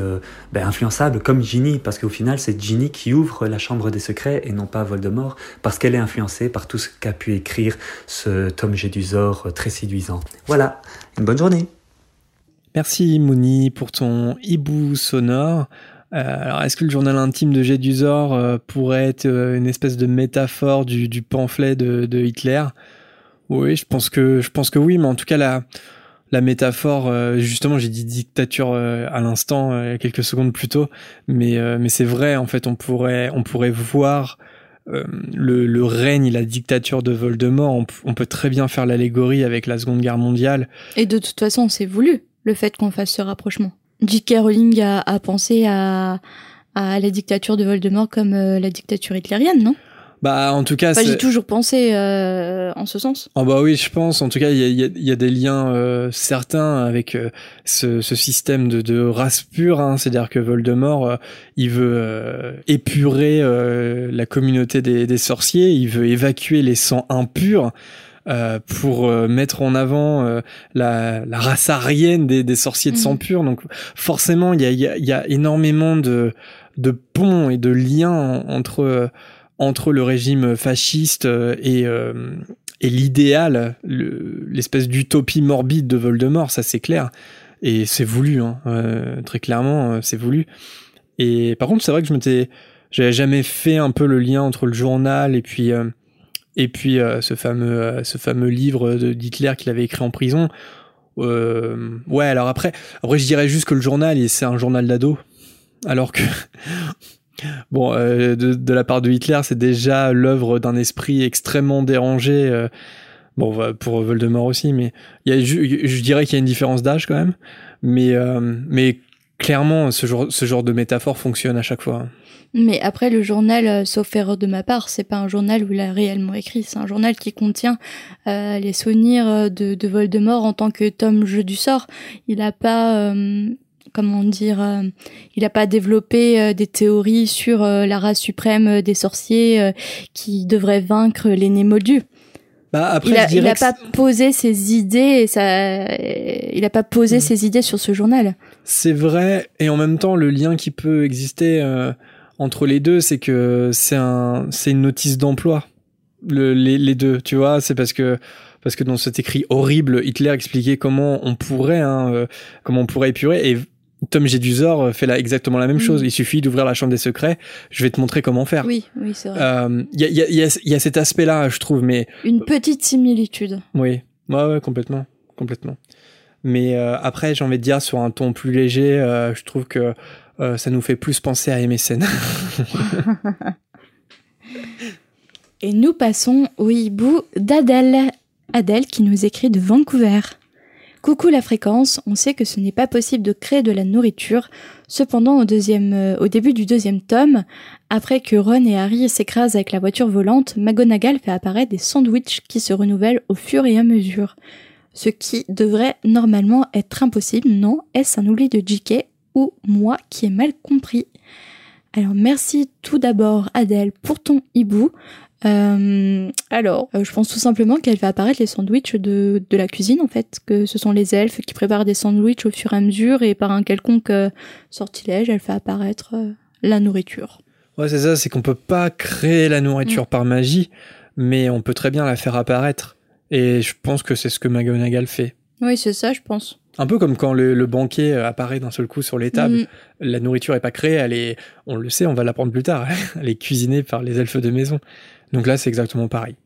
D: ben, influençables, comme Ginny, parce qu'au final, c'est Ginny qui ouvre la Chambre des Secrets, et non pas Voldemort, parce qu'elle est influencée par tout ce qu'a pu écrire ce Tom Gédusor très séduisant. Voilà, une bonne journée
A: Merci Mouni pour ton hibou sonore. alors, est-ce que le journal intime de Gédusor pourrait être une espèce de métaphore du, pamphlet de, Hitler? Oui, je pense que je pense que oui, mais en tout cas la la métaphore, justement, j'ai dit dictature à l'instant, quelques secondes plus tôt, mais mais c'est vrai. En fait, on pourrait on pourrait voir euh, le, règne et la dictature de Voldemort, on, peut très bien faire l'allégorie avec la Seconde Guerre mondiale.
B: Et de toute façon, c'est voulu, le fait qu'on fasse ce rapprochement. J.K. Rowling a, pensé à, la dictature de Voldemort comme euh, la dictature hitlérienne, non?
A: Bah, en tout cas,
B: j'ai toujours pensé euh, en ce sens.
A: Oh bah oui, je pense. En tout cas, il y a, y a, des liens euh, certains avec euh, ce, ce, système de, de race pure. Hein. C'est-à-dire que Voldemort, il veut épurer la communauté des, des, sorciers, il veut évacuer les sangs impurs. Pour mettre en avant la, la, race arienne des, des sorciers de sang mmh. pur. Donc forcément, il y a, y, a, y a, énormément de, de ponts et de liens entre entre le régime fasciste euh, et, euh, et l'idéal, l'espèce d'utopie morbide de Voldemort, ça c'est clair. Et c'est voulu, hein, euh, très clairement, c'est voulu. Et par contre, c'est vrai que je m'étais, j'avais jamais fait un peu le lien entre le journal et puis et puis ce fameux ce fameux livre d'Hitler qu'il avait écrit en prison. ouais, alors après, après je dirais juste que le journal, c'est un journal d'ado, alors que Bon, euh, de, la part de Hitler, c'est déjà l'œuvre d'un esprit extrêmement dérangé. Euh, bon, pour Voldemort aussi, mais y a, je, dirais qu'il y a une différence d'âge quand même. Mais, euh, mais clairement, ce genre, ce genre de métaphore fonctionne à chaque fois.
B: Mais après, le journal, sauf erreur de ma part, c'est pas un journal où il a réellement écrit. C'est un journal qui contient les souvenirs de, de, Voldemort en tant que tome jeu du sort. Il n'a pas comment dire, euh, il n'a pas développé euh, des théories sur euh, la race suprême des sorciers qui devrait vaincre les Némoldus.
A: Bah après,
B: il n'a pas posé ses idées, et ça, il n'a pas posé mm. ses idées sur ce journal.
A: C'est vrai, et en même temps, le lien qui peut exister entre les deux, c'est que c'est un, c'est une notice d'emploi. Le, les, les, deux, tu vois, c'est parce que parce que dans cet écrit horrible, Hitler expliquait comment on pourrait, hein, comment on pourrait épurer, et Tom Jedusor euh, fait là exactement la même mm. chose. Il suffit d'ouvrir la chambre des secrets. Je vais te montrer comment faire.
B: Oui, oui, c'est vrai.
A: Euh, il y, a, y, a, y, a, cet aspect-là, je trouve, mais
B: une petite similitude.
A: Oui, ouais, ouais, complètement, complètement. Mais euh, après, j'ai envie de dire sur un ton plus léger, je trouve que ça nous fait plus penser à MSN.
B: Et nous passons au hibou d'Adèle. Adèle qui nous écrit de Vancouver. Coucou la fréquence, on sait que ce n'est pas possible de créer de la nourriture. Cependant, au, deuxième, euh, au début du deuxième tome, après que Ron et Harry s'écrasent avec la voiture volante, McGonagall fait apparaître des sandwichs qui se renouvellent au fur et à mesure. Ce qui devrait normalement être impossible, non? Est-ce un oubli de JK ou moi qui ai mal compris alors merci tout d'abord Adèle pour ton hibou. Euh, alors, euh, je pense tout simplement qu'elle fait apparaître les sandwichs de, de, la cuisine, en fait, que ce sont les elfes qui préparent des sandwichs au fur et à mesure, et par un quelconque euh, sortilège, elle fait apparaître la nourriture.
A: Ouais, c'est ça, c'est qu'on peut pas créer la nourriture mm. par magie, mais on peut très bien la faire apparaître. Et je pense que c'est ce que McGonagall fait.
B: Oui, c'est ça, je pense.
A: Un peu comme quand le, banquet apparaît d'un seul coup sur les tables. Mm. La nourriture est pas créée, elle est, on le sait, on va l'apprendre plus tard, elle est cuisinée par les elfes de maison. Donc là, c'est exactement pareil.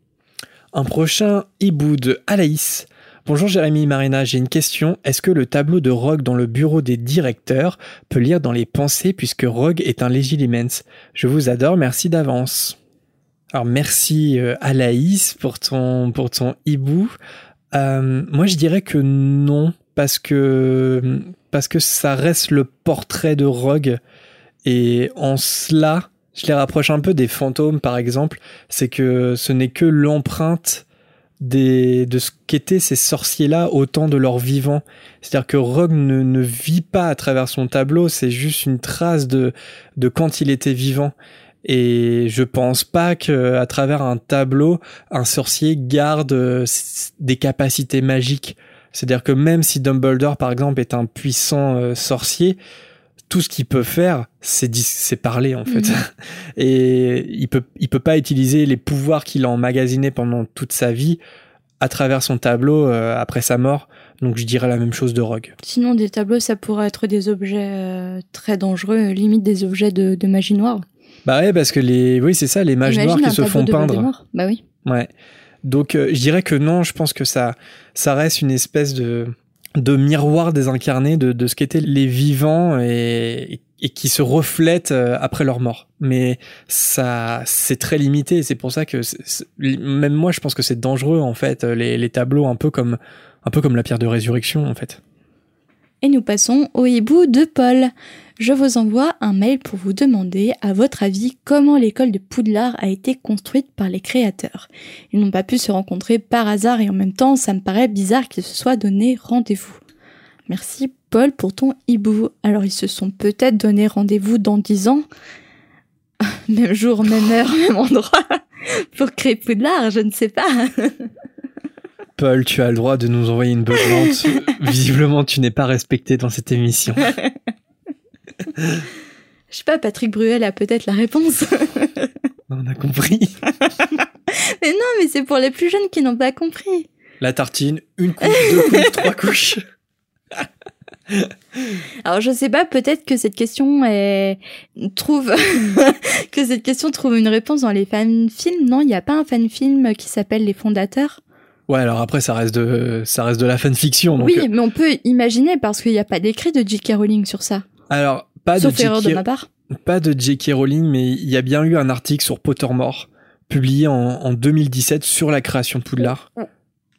A: Un prochain hibou de Alaïs. Bonjour Jérémy Marina, j'ai une question. Est-ce que le tableau de Rogue dans le bureau des directeurs peut lire dans les pensées puisque Rogue est un légilimens Je vous adore, merci d'avance. Alors merci euh, Alaïs pour ton, pour ton hibou. Euh, moi je dirais que non, parce que, parce que ça reste le portrait de Rogue. Et en cela, je les rapproche un peu des fantômes, par exemple. C'est que ce n'est que l'empreinte de ce qu'étaient ces sorciers-là au temps de leur vivant. C'est-à-dire que Rogue ne, ne, vit pas à travers son tableau, c'est juste une trace de, de quand il était vivant. Et je pense pas que à travers un tableau, un sorcier garde euh, des capacités magiques. C'est-à-dire que même si Dumbledore, par exemple, est un puissant euh, sorcier, tout ce qu'il peut faire, c'est parler en fait. Mhm. Et il peut il peut pas utiliser les pouvoirs qu'il a emmagasinés pendant toute sa vie à travers son tableau euh, après sa mort. Donc je dirais la même chose de Rogue.
B: Sinon, des tableaux, ça pourrait être des objets euh, très dangereux, limite des objets de, de magie noire.
A: Bah ouais, parce que les, oui, c'est ça, les mages noirs
B: un
A: qui se
B: tableau
A: font peindre.
B: Bah oui.
A: Ouais. Donc euh, je dirais que non, je pense que ça, ça reste une espèce de, de miroir désincarné de, de ce qu'étaient les vivants et, et qui se reflètent euh, après leur mort. Mais ça, c'est très limité. et C'est pour ça que même moi, je pense que c'est dangereux en fait les, les tableaux un peu comme un peu comme la pierre de résurrection en fait.
B: Et nous passons au hibou de Paul. Je vous envoie un mail pour vous demander, à votre avis, comment l'école de Poudlard a été construite par les créateurs. Ils n'ont pas pu se rencontrer par hasard et en même temps, ça me paraît bizarre qu'ils se soient donné rendez-vous. Merci Paul pour ton hibou. Alors ils se sont peut-être donné rendez-vous dans dix ans? Même jour, même heure, même endroit. Pour créer Poudlard, je ne sais pas.
A: Paul, tu as le droit de nous envoyer une beuglante. Visiblement, tu n'es pas respecté dans cette émission.
B: Je sais pas, Patrick Bruel a peut-être la réponse.
A: On a compris.
B: Mais non, mais c'est pour les plus jeunes qui n'ont pas compris.
A: La tartine, une couche, deux couches, trois couches.
B: Alors je sais pas, peut-être que cette question est... trouve que cette question trouve une réponse dans les fan-films. Non, il n'y a pas un fan-film qui s'appelle Les Fondateurs?
A: Ouais, alors après, ça reste de, ça reste de la fanfiction. Donc,
B: oui,
A: euh,
B: mais on peut imaginer parce qu'il n'y a pas d'écrit de J.K. Rowling sur ça.
A: alors, pas
B: Sauf
A: de
B: erreur de
A: J.K.
B: ma part.
A: pas de J.K. Rowling, mais il y a bien eu un article sur Pottermore, publié en, en 2017 sur la création de Poudlard.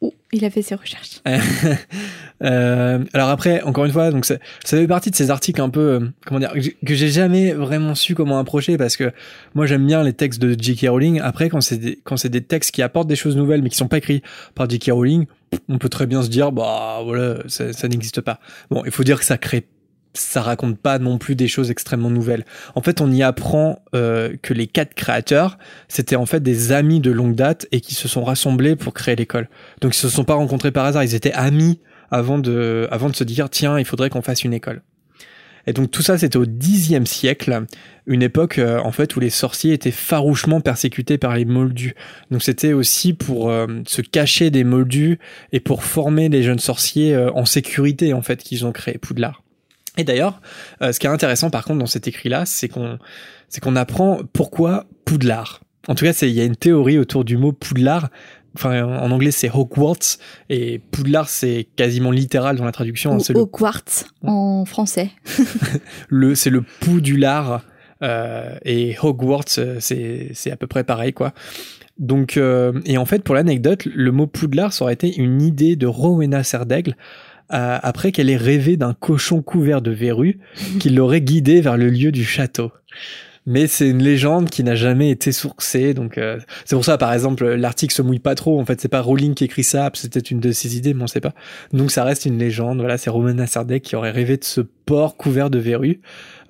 B: Oh, il a fait ses recherches.
A: Euh, alors après, encore une fois, donc ça, ça fait partie de ces articles un peu, euh, comment dire, que j'ai- jamais vraiment su comment approcher parce que moi j'aime bien les textes de J.K. Rowling. Après, quand c'est des, quand c'est des textes qui apportent des choses nouvelles mais qui sont pas écrits par J.K. Rowling, on peut très bien se dire, bah voilà, ça, ça n'existe pas. Bon, il faut dire que ça crée, ça raconte pas non plus des choses extrêmement nouvelles. En fait, on y apprend euh, que les quatre créateurs, c'était en fait des amis de longue date et qui se sont rassemblés pour créer l'école. Donc ils se sont pas rencontrés par hasard, ils étaient amis avant de, avant de se dire tiens, il faudrait qu'on fasse une école. Et donc tout ça, c'était au Xe siècle, une époque euh, en fait où les sorciers étaient farouchement persécutés par les moldus. Donc c'était aussi pour euh, se cacher des moldus et pour former les jeunes sorciers euh, en sécurité en fait qu'ils ont créé Poudlard. Et d'ailleurs, ce qui est intéressant par contre dans cet écrit-là, c'est qu'on c'est qu'on apprend pourquoi Poudlard. En tout cas, il y a une théorie autour du mot Poudlard. Enfin, en anglais, c'est Hogwarts et Poudlard, c'est quasiment littéral dans la traduction. hein, le
B: Hogwarts en français.
A: le c'est le Poudulard euh, et Hogwarts euh, c'est c'est à peu près pareil quoi. Donc euh, et en fait pour l'anecdote le mot Poudlard ça aurait été une idée de Rowena Serdaigle euh, après qu'elle ait rêvé d'un cochon couvert de verrues qui l'aurait guidé vers le lieu du château. Mais c'est une légende qui n'a jamais été sourcée, donc euh, c'est pour ça, par exemple, l'article se mouille pas trop. En fait, c'est pas Rowling qui écrit ça, c'était une de ses idées, mais on sait pas. Donc ça reste une légende. Voilà, c'est Rowena Serdaigle qui aurait rêvé de ce port couvert de verrues,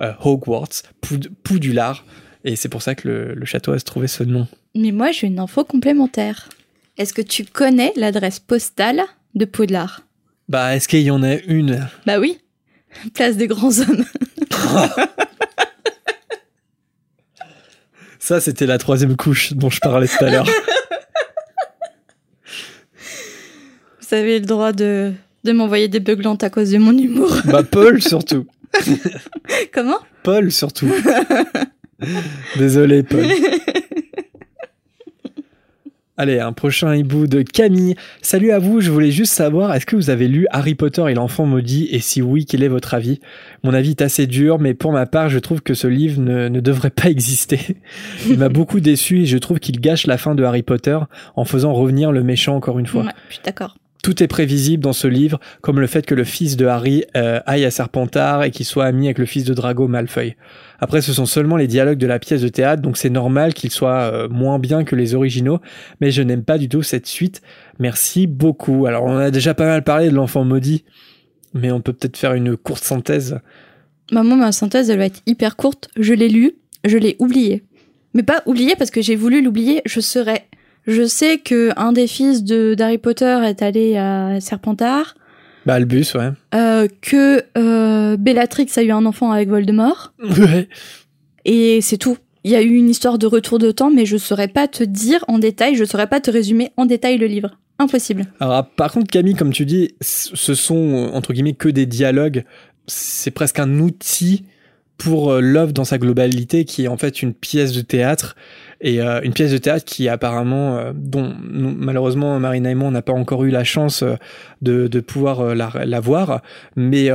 A: euh, Hogwarts, Poud- Poudulard, et c'est pour ça que le, le château a se trouvé ce nom.
B: Mais moi, j'ai une info complémentaire. Est-ce que tu connais l'adresse postale de Poudlard?
A: Bah, est-ce qu'il y en a une?
B: Bah oui. Place des grands hommes.
A: Ça, c'était la troisième couche dont je parlais tout à l'heure.
B: Vous avez le droit de, de m'envoyer des beuglantes à cause de mon humour.
A: bah, Paul surtout.
B: Comment?
A: Paul surtout. Désolé, Paul. Allez, un prochain hibou de Camille. Salut à vous, je voulais juste savoir, est-ce que vous avez lu Harry Potter et l'enfant maudit? Et si oui, quel est votre avis? Mon avis est assez dur, mais pour ma part, je trouve que ce livre ne, devrait pas exister. Il m'a beaucoup déçu et je trouve qu'il gâche la fin de Harry Potter en faisant revenir le méchant encore une fois.
B: Ouais, je suis d'accord.
A: Tout est prévisible dans ce livre, comme le fait que le fils de Harry euh, aille à Serpentard et qu'il soit ami avec le fils de Drago Malfoy. Après, ce sont seulement les dialogues de la pièce de théâtre, donc c'est normal qu'ils soient euh, moins bien que les originaux, mais je n'aime pas du tout cette suite. Merci beaucoup. Alors, on a déjà pas mal parlé de l'enfant maudit, mais on peut peut-être faire une courte synthèse.
B: Bah, moi, ma synthèse, elle va être hyper courte. Je l'ai lu, je l'ai oublié. Mais pas oublié parce que j'ai voulu l'oublier, je serais. Je sais que un des fils de d'Harry Potter est allé à Serpentard,
A: Bah, Albus, ouais.
B: euh, que euh, Bellatrix a eu un enfant avec Voldemort,
A: Ouais.
B: et c'est tout. Il y a eu une histoire de retour de temps, mais je saurais pas te dire en détail, je saurais pas te résumer en détail le livre. Impossible.
A: Alors, ah, par contre, Camille, comme tu dis, ce sont, entre guillemets, que des dialogues. C'est presque un outil pour euh, l'œuvre dans sa globalité, qui est en fait une pièce de théâtre et euh, une pièce de théâtre qui apparemment, euh, dont malheureusement Marina et n'a pas encore eu la chance euh, de, de pouvoir la, la, voir, mais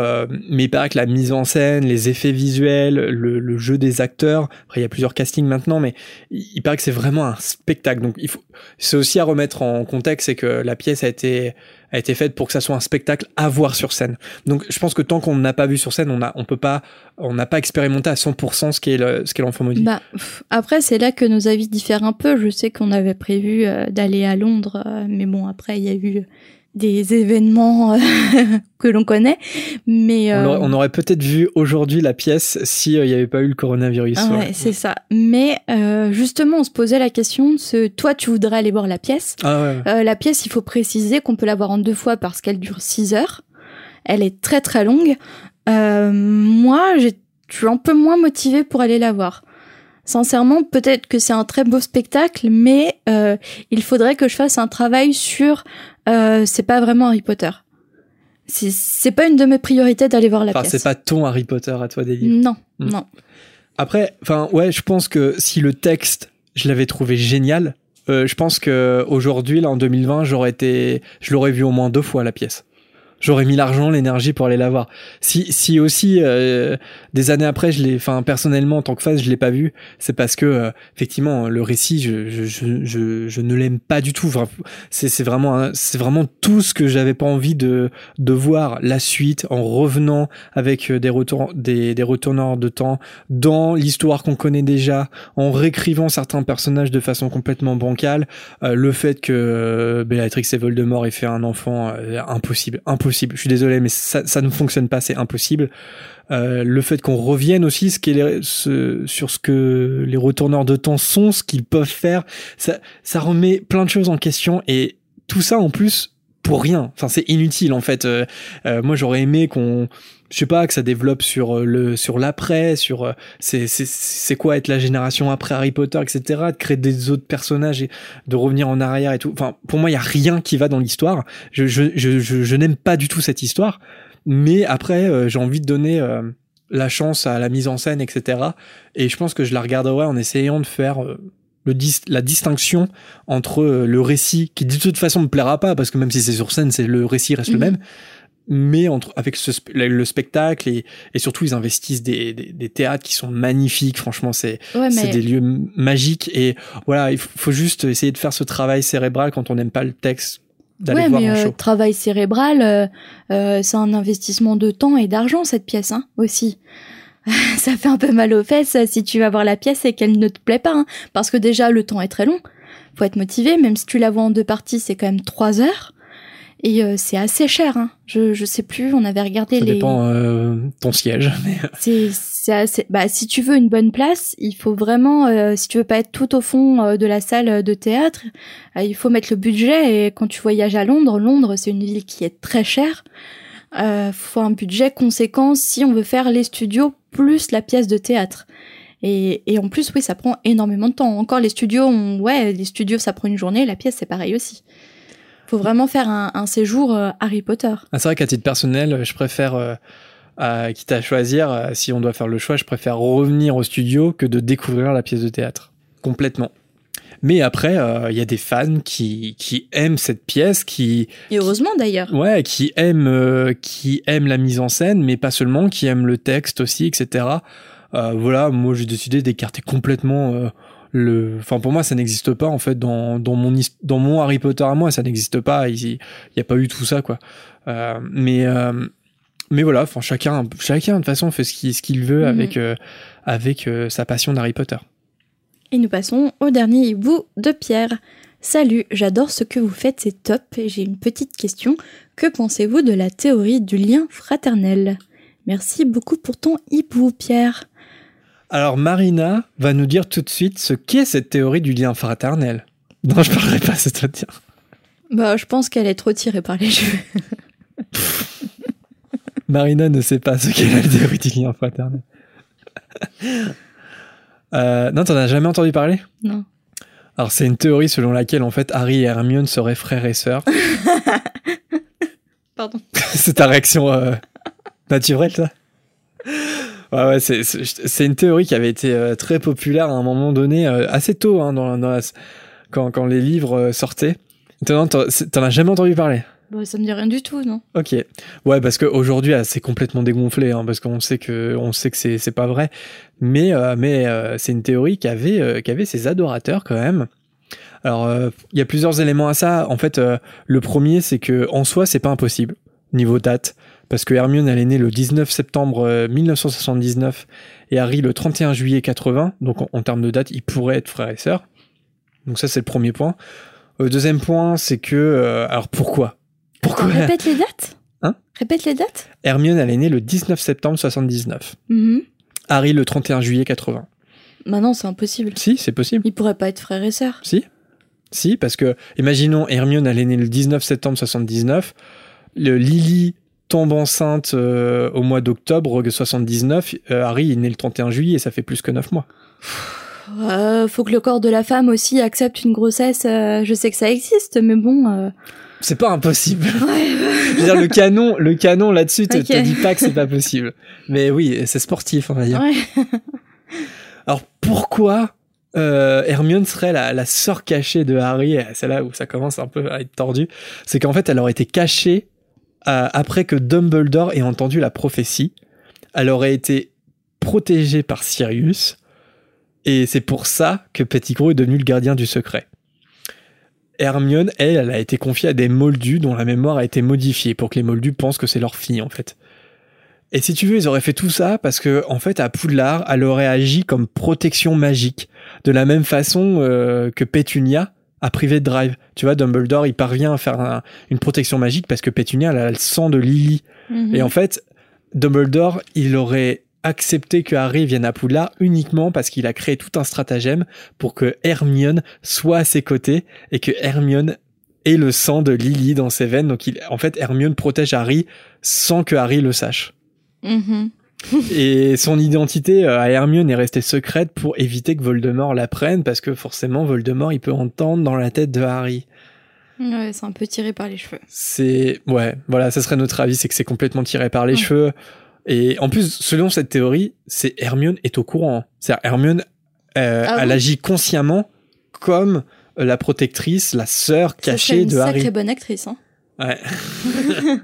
A: mais il paraît que la mise en scène, les effets visuels, le, le jeu des acteurs, après il y a plusieurs castings maintenant, mais il, paraît que c'est vraiment un spectacle. Donc il faut, c'est aussi à remettre en contexte, c'est que la pièce a été a été faite pour que ça soit un spectacle à voir sur scène. Donc je pense que tant qu'on n'a pas vu sur scène, on a, on peut pas, on n'a pas expérimenté à 100% ce qu'est le, ce qu'est l'enfant maudit.
B: Bah, après c'est là que nos avis diffèrent un peu. Je sais qu'on avait prévu euh, d'aller à Londres, euh, mais bon après il y a eu des événements euh, que l'on connaît. Mais
A: on aurait, peut-être vu aujourd'hui la pièce si il n'y avait pas eu le coronavirus.
B: ouais, c'est ça. Mais justement, on se posait la question ce toi, tu voudrais aller voir la pièce.
A: Ah
B: la pièce, il faut préciser qu'on peut la voir en deux fois parce qu'elle dure 6 heures. Elle est très très longue. moi, je suis un peu moins motivée pour aller la voir. Sincèrement, peut-être que c'est un très beau spectacle, mais euh, il faudrait que je fasse un travail sur. Euh, c'est pas vraiment Harry Potter. C'est pas une de mes priorités d'aller voir la
A: enfin,
B: pièce.
A: c'est pas ton Harry Potter à toi livres.
B: Non, hmm. non.
A: Après, enfin ouais, je pense que si le texte, je l'avais trouvé génial, euh, je pense que aujourd'hui, là en 2020, j'aurais été, je l'aurais vu au moins deux fois la pièce j'aurais mis l'argent, l'énergie pour aller la voir. Si, si aussi euh, des années après, je l'ai, enfin personnellement en tant que fan, je l'ai pas vu, c'est parce que euh, effectivement le récit, je, je, je, je, ne l'aime pas du tout. C'est, vraiment, c'est vraiment tout ce que j'avais pas envie de de voir la suite en revenant avec euh, des retours, des, des retourneurs de temps dans l'histoire qu'on connaît déjà, en réécrivant certains personnages de façon complètement bancale. le fait que Bellatrix et Voldemort aient fait un enfant impossible, impossible je suis désolé, mais ça, ça ne fonctionne pas, c'est impossible. Euh, le fait qu'on revienne aussi sur ce que les retourneurs de temps sont, ce qu'ils peuvent faire, ça, ça remet plein de choses en question et tout ça en plus pour rien. Enfin, c'est inutile en fait. Euh, euh, moi, j'aurais aimé qu'on, je sais pas, que ça développe sur le sur l'après, sur c'est c'est c'est quoi être la génération après Harry Potter, etc. De créer des autres personnages et de revenir en arrière et tout. Enfin, pour moi, il y a rien qui va dans l'histoire. Je je je je, je n'aime pas du tout cette histoire. Mais après, j'ai envie de donner la chance à la mise en scène, etc. Et je pense que je la regarderai en essayant de faire le la distinction entre le récit qui de toute façon me plaira pas parce que même si c'est sur scène, c'est le récit reste le mhm. même mais entre avec ce, le spectacle et, et surtout ils investissent des, des, des, théâtres qui sont magnifiques. Franchement c'est c'est des lieux magiques. Et voilà il faut juste essayer de faire ce travail cérébral quand on n'aime pas le texte
B: ouais, mais euh, travail cérébral euh, euh, c'est un investissement de temps et d'argent cette pièce hein, aussi ça fait un peu mal aux fesses si tu vas voir la pièce et qu'elle ne te plaît pas hein, parce que déjà le temps est très long faut être motivé même si tu la vois en deux parties c'est quand même trois heures et euh, c'est assez cher. Hein. Je je sais plus. On avait regardé
A: Ça
B: les.
A: dépend euh, ton siège. Mais...
B: C'est c'est assez. Bah si tu veux une bonne place, il faut vraiment. Euh, si tu veux pas être tout au fond euh, de la salle de théâtre, il faut mettre le budget. Et quand tu voyages à Londres, Londres c'est une ville qui est très chère. Euh, faut un budget conséquent si on veut faire les studios plus la pièce de théâtre. Et, en plus, oui, ça prend énormément de temps. Encore les studios, on, ouais, les studios, ça prend une journée. La pièce, c'est pareil aussi faut vraiment faire un, séjour euh, Harry Potter.
A: Ah, c'est vrai qu'à titre personnel, je préfère, euh, quitte à choisir, euh, si on doit faire le choix, je préfère revenir au studio que de découvrir la pièce de théâtre. Complètement. Mais après, il y a des fans qui, qui aiment cette pièce, qui
B: et heureusement d'ailleurs.
A: Ouais, qui aiment qui aiment la mise en scène, mais pas seulement, qui aiment le texte aussi, etc. voilà, moi j'ai décidé d'écarter complètement le enfin pour moi ça n'existe pas en fait dans dans mon dans mon Harry Potter à moi ça n'existe pas il y, a pas eu tout ça quoi euh, mais euh, mais voilà enfin chacun chacun de toute façon fait ce qu'il ce qu'il veut mhm. avec euh, avec sa passion d'Harry Potter
B: et nous passons au dernier hibou de Pierre Salut, j'adore ce que vous faites, c'est top. J'ai une petite question. Que pensez-vous de la théorie du lien fraternel? Merci beaucoup pour ton hibou, Pierre.
A: Alors Marina va nous dire tout de suite ce qu'est cette théorie du lien fraternel. Non, je parlerai pas, c'est toi dire.
B: Bah, je pense qu'elle est trop tirée par les cheveux.
A: Marina ne sait pas ce qu'est la théorie du lien fraternel. euh, non, t'en as jamais entendu parler?
B: Non.
A: Alors c'est une théorie selon laquelle en fait Harry et Hermione seraient frères et sœurs.
B: Pardon.
A: c'est ta réaction euh, naturelle ça? Ouais, ouais, c'est, une théorie qui avait été euh, très populaire à un moment donné, euh, assez tôt, hein, dans, dans la- quand, quand les livres sortaient. T'en as jamais entendu parler?
B: Bon, ça me dit rien du tout, non
A: Ok. Ouais, parce qu'aujourd'hui, ah, c'est complètement dégonflé, hein, parce qu'on sait que, on sait que c'est, pas vrai. Mais, euh, mais euh, c'est une théorie qui avait, euh, avait ses adorateurs quand même. Alors, il y a plusieurs éléments à ça. En fait, le premier, c'est que en soi, c'est pas impossible niveau date, parce que Hermione, elle est née le 19 septembre euh, 1979 et Harry le 31 juillet 80. Donc, en, termes de date, ils pourraient être frères et sœurs. Donc ça, c'est le premier point. Le deuxième point, c'est que, alors pourquoi? Pourquoi
B: Répète les dates
A: Hein
B: Répète les dates
A: Hermione, elle est née le 19 septembre 79.
B: Mhm.
A: Harry le 31 juillet 80.
B: Bah non, c'est impossible.
A: Si, c'est possible.
B: Ils pourraient pas être frères et sœurs.
A: Si. Si, parce que, imaginons, Hermione, elle est née le 19 septembre 79. Le Lily tombe enceinte euh, au mois d'octobre 79. Euh, Harry est né le 31 juillet et ça fait plus que 9 mois.
B: Euh, faut que le corps de la femme aussi accepte une grossesse. euh, je sais que ça existe, mais bon.
A: C'est pas impossible.
B: Ouais.
A: Dire, le canon, le canon là-dessus te,
B: Ok.
A: te dit pas que c'est pas possible. Mais oui, c'est sportif, on va dire.
B: ouais.
A: Alors pourquoi euh, Hermione serait la, la sœur cachée de Harry? C'est là où ça commence un peu à être tordu. C'est qu'en fait, elle aurait été cachée euh, après que Dumbledore ait entendu la prophétie. Elle aurait été protégée par Sirius. Et c'est pour ça que Pettigrew est devenu le gardien du secret. Hermione, elle, elle a été confiée à des moldus dont la mémoire a été modifiée pour que les moldus pensent que c'est leur fille, en fait. Et si tu veux, ils auraient fait tout ça parce que, en fait, à Poudlard, elle aurait agi comme protection magique. De la même façon euh, que Pétunia a privé de Drive. Tu vois, Dumbledore, il parvient à faire un- une protection magique parce que Pétunia, elle a le sang de Lily.
B: Mhm.
A: Et en fait, Dumbledore, il aurait accepté que Harry vienne à Poudlard uniquement parce qu'il a créé tout un stratagème pour que Hermione soit à ses côtés et que Hermione ait le sang de Lily dans ses veines. Donc, il, en fait, Hermione protège Harry sans que Harry le sache.
B: Mhm.
A: Et son identité euh, à Hermione est restée secrète pour éviter que Voldemort la prenne parce que forcément Voldemort il peut entendre dans la tête de Harry.
B: Ouais, c'est un peu tiré par les cheveux.
A: C'est ouais, voilà, ça serait notre avis, c'est que c'est complètement tiré par les
B: Ouais.
A: cheveux. Et en plus, selon cette théorie, c'est Hermione est au courant. C'est Hermione, euh,
B: Ah
A: elle agit consciemment comme la protectrice, la sœur cachée
B: une
A: de Harry.
B: sacrée bonne actrice. Hein.
A: Ouais.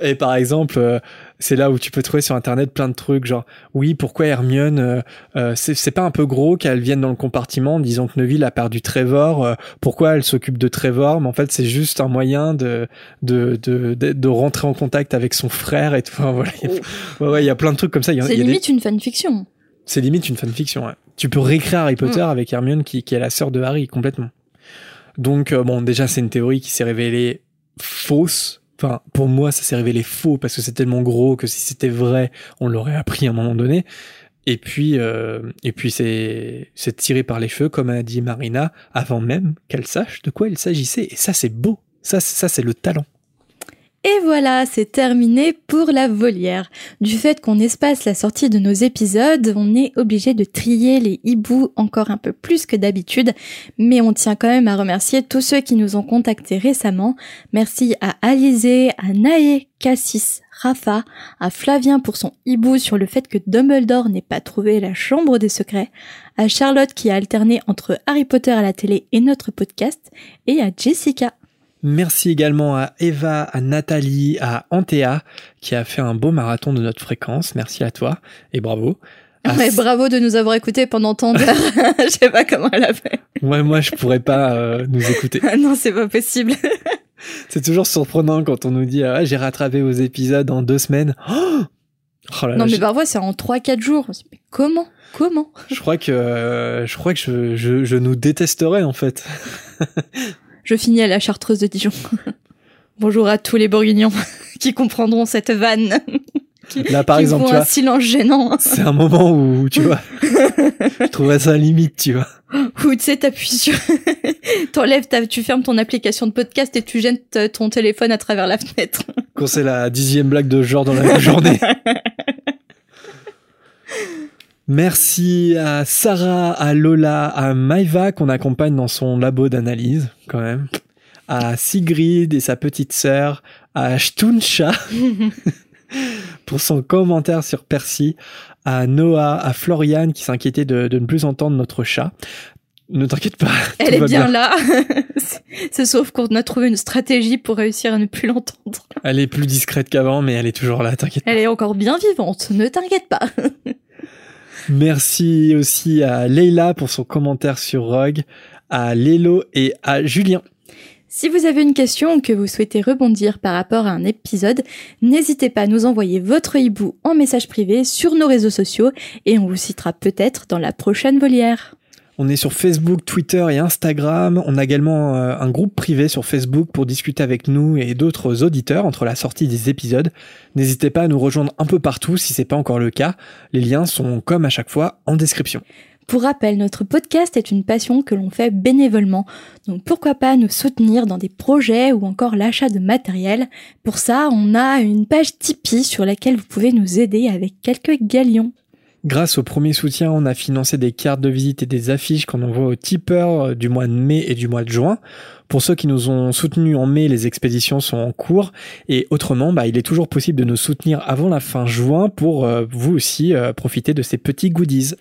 A: Et par exemple, euh, c'est là où tu peux trouver sur internet plein de trucs, genre oui, pourquoi Hermione, euh, euh, c'est c'est pas un peu gros qu'elle vienne dans le compartiment en disant que Neville a perdu Trevor, euh, pourquoi elle s'occupe de Trevor, mais en fait c'est juste un moyen de de, de de de rentrer en contact avec son frère et tout. Enfin, voilà, il a, ouais, ouais, il y a plein de trucs comme ça.
B: C'est
A: des-
B: limite une fanfiction.
A: c'est limite une fanfiction. Ouais. Tu peux réécrire Harry Potter avec Hermione qui, qui est la sœur de Harry complètement. Donc euh, bon, déjà c'est une théorie qui s'est révélée fausse. Pour moi, ça s'est révélé faux parce que c'est tellement gros que si c'était vrai, on l'aurait appris à un moment donné. Et puis, euh, et puis c'est c'est tiré par les cheveux, comme a dit Marina, avant même qu'elle sache de quoi il s'agissait. Et ça, c'est beau. Ça, ça c'est le talent.
B: Et voilà, c'est terminé pour la volière. Du fait qu'on espace la sortie de nos épisodes, on est obligé de trier les hiboux encore un peu plus que d'habitude, mais on tient quand même à remercier tous ceux qui nous ont contactés récemment. Merci à Alizé, à Naé, Cassis, Rafa, à Flavien pour son hibou sur le fait que Dumbledore n'ait pas trouvé la chambre des secrets, à Charlotte qui a alterné entre Harry Potter à la télé et notre podcast, et à Jessica.
A: Merci également à Eva, à Nathalie, à Antea, qui a fait un beau marathon de notre fréquence. Merci à toi et bravo. À
B: Ouais, bravo de nous avoir écoutés pendant tant d'heures. Je sais pas comment elle a fait.
A: Ouais, moi, je pourrais pas euh, nous écouter.
B: Ah non, c'est pas possible.
A: C'est toujours surprenant quand on nous dit ah, j'ai rattrapé vos épisodes en deux semaines. Oh, Oh là là,
B: non, mais parfois c'est en 3-4 jours. On se dit, Mais comment? Comment?
A: Je crois que euh, je crois que je, je, je nous détesterais en fait.
B: Je finis à la chartreuse de Dijon. Bonjour à tous les bourguignons qui comprendront cette vanne. Qui,
A: Là, par
B: qui
A: exemple, tu
B: un
A: vois,
B: silence gênant.
A: c'est un moment où tu vois, je trouverais ça limite, tu vois.
B: Ou tu sais, t'appuies sur... T'enlèves, ta- tu fermes ton application de podcast et tu jettes ton téléphone à travers la fenêtre.
A: Quand c'est la dixième blague de genre dans la même journée. Merci à Sarah, à Lola, à Maïva qu'on accompagne dans son labo d'analyse, quand même. À Sigrid et sa petite sœur, à Shtunsha pour son commentaire sur Percy, à Noah, à Floriane qui s'inquiétait de, de ne plus entendre notre chat. Ne t'inquiète pas.
B: Elle est
A: va
B: bien, là. C'est sauf qu'on a trouvé une stratégie pour réussir à ne plus l'entendre.
A: Elle est plus discrète qu'avant, mais elle est toujours là, t'inquiète pas.
B: Elle est encore bien vivante, ne t'inquiète pas.
A: Merci aussi à Leila pour son commentaire sur Rogue, à Lélo et à Julien.
B: Si vous avez une question ou que vous souhaitez rebondir par rapport à un épisode, n'hésitez pas à nous envoyer votre hibou en message privé sur nos réseaux sociaux et on vous citera peut-être dans la prochaine volière.
A: On est sur Facebook, Twitter et Instagram. On a également euh, un groupe privé sur Facebook pour discuter avec nous et d'autres auditeurs entre la sortie des épisodes. N'hésitez pas à nous rejoindre un peu partout si c'est pas encore le cas. Les liens sont comme à chaque fois en description.
B: Pour rappel, notre podcast est une passion que l'on fait bénévolement, donc pourquoi pas nous soutenir dans des projets ou encore l'achat de matériel? Pour ça, on a une page Tipeee sur laquelle vous pouvez nous aider avec quelques galions.
A: Grâce au premier soutien, on a financé des cartes de visite et des affiches qu'on envoie aux tipeurs euh, du mois de mai et du mois de juin. Pour ceux qui nous ont soutenus en mai, les expéditions sont en cours. Et autrement, bah, il est toujours possible de nous soutenir avant la fin juin pour euh, vous aussi euh, profiter de ces petits goodies.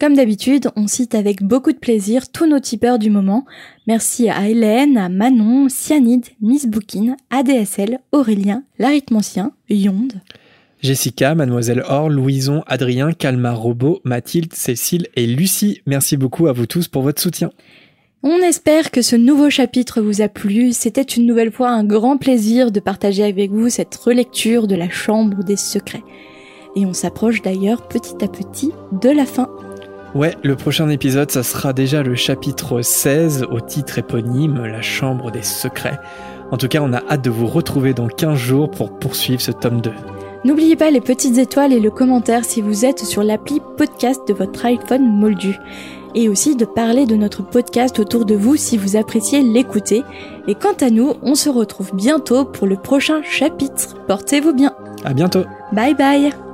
B: Comme d'habitude, on cite avec beaucoup de plaisir tous nos tipeurs du moment. Merci à Hélène, à Manon, Cyanide, Miss Bookin, ADSL, Aurélien, l'arithmancien, Yonde.
A: Jessica, Mademoiselle Or, Louison, Adrien, Calmar Robot, Mathilde, Cécile et Lucie. Merci beaucoup à vous tous pour votre soutien.
B: On espère que ce nouveau chapitre vous a plu. C'était une nouvelle fois un grand plaisir de partager avec vous cette relecture de la Chambre des Secrets. Et on s'approche d'ailleurs petit à petit de la fin.
A: Ouais, le prochain épisode, ça sera déjà le chapitre 16 au titre éponyme, La Chambre des Secrets. En tout cas, on a hâte de vous retrouver dans 15 jours pour poursuivre ce tome 2.
B: N'oubliez pas les petites étoiles et le commentaire si vous êtes sur l'appli podcast de votre iPhone Moldu. Et aussi de parler de notre podcast autour de vous si vous appréciez l'écouter. Et quant à nous, on se retrouve bientôt pour le prochain chapitre. Portez-vous bien.
A: À bientôt!
B: Bye bye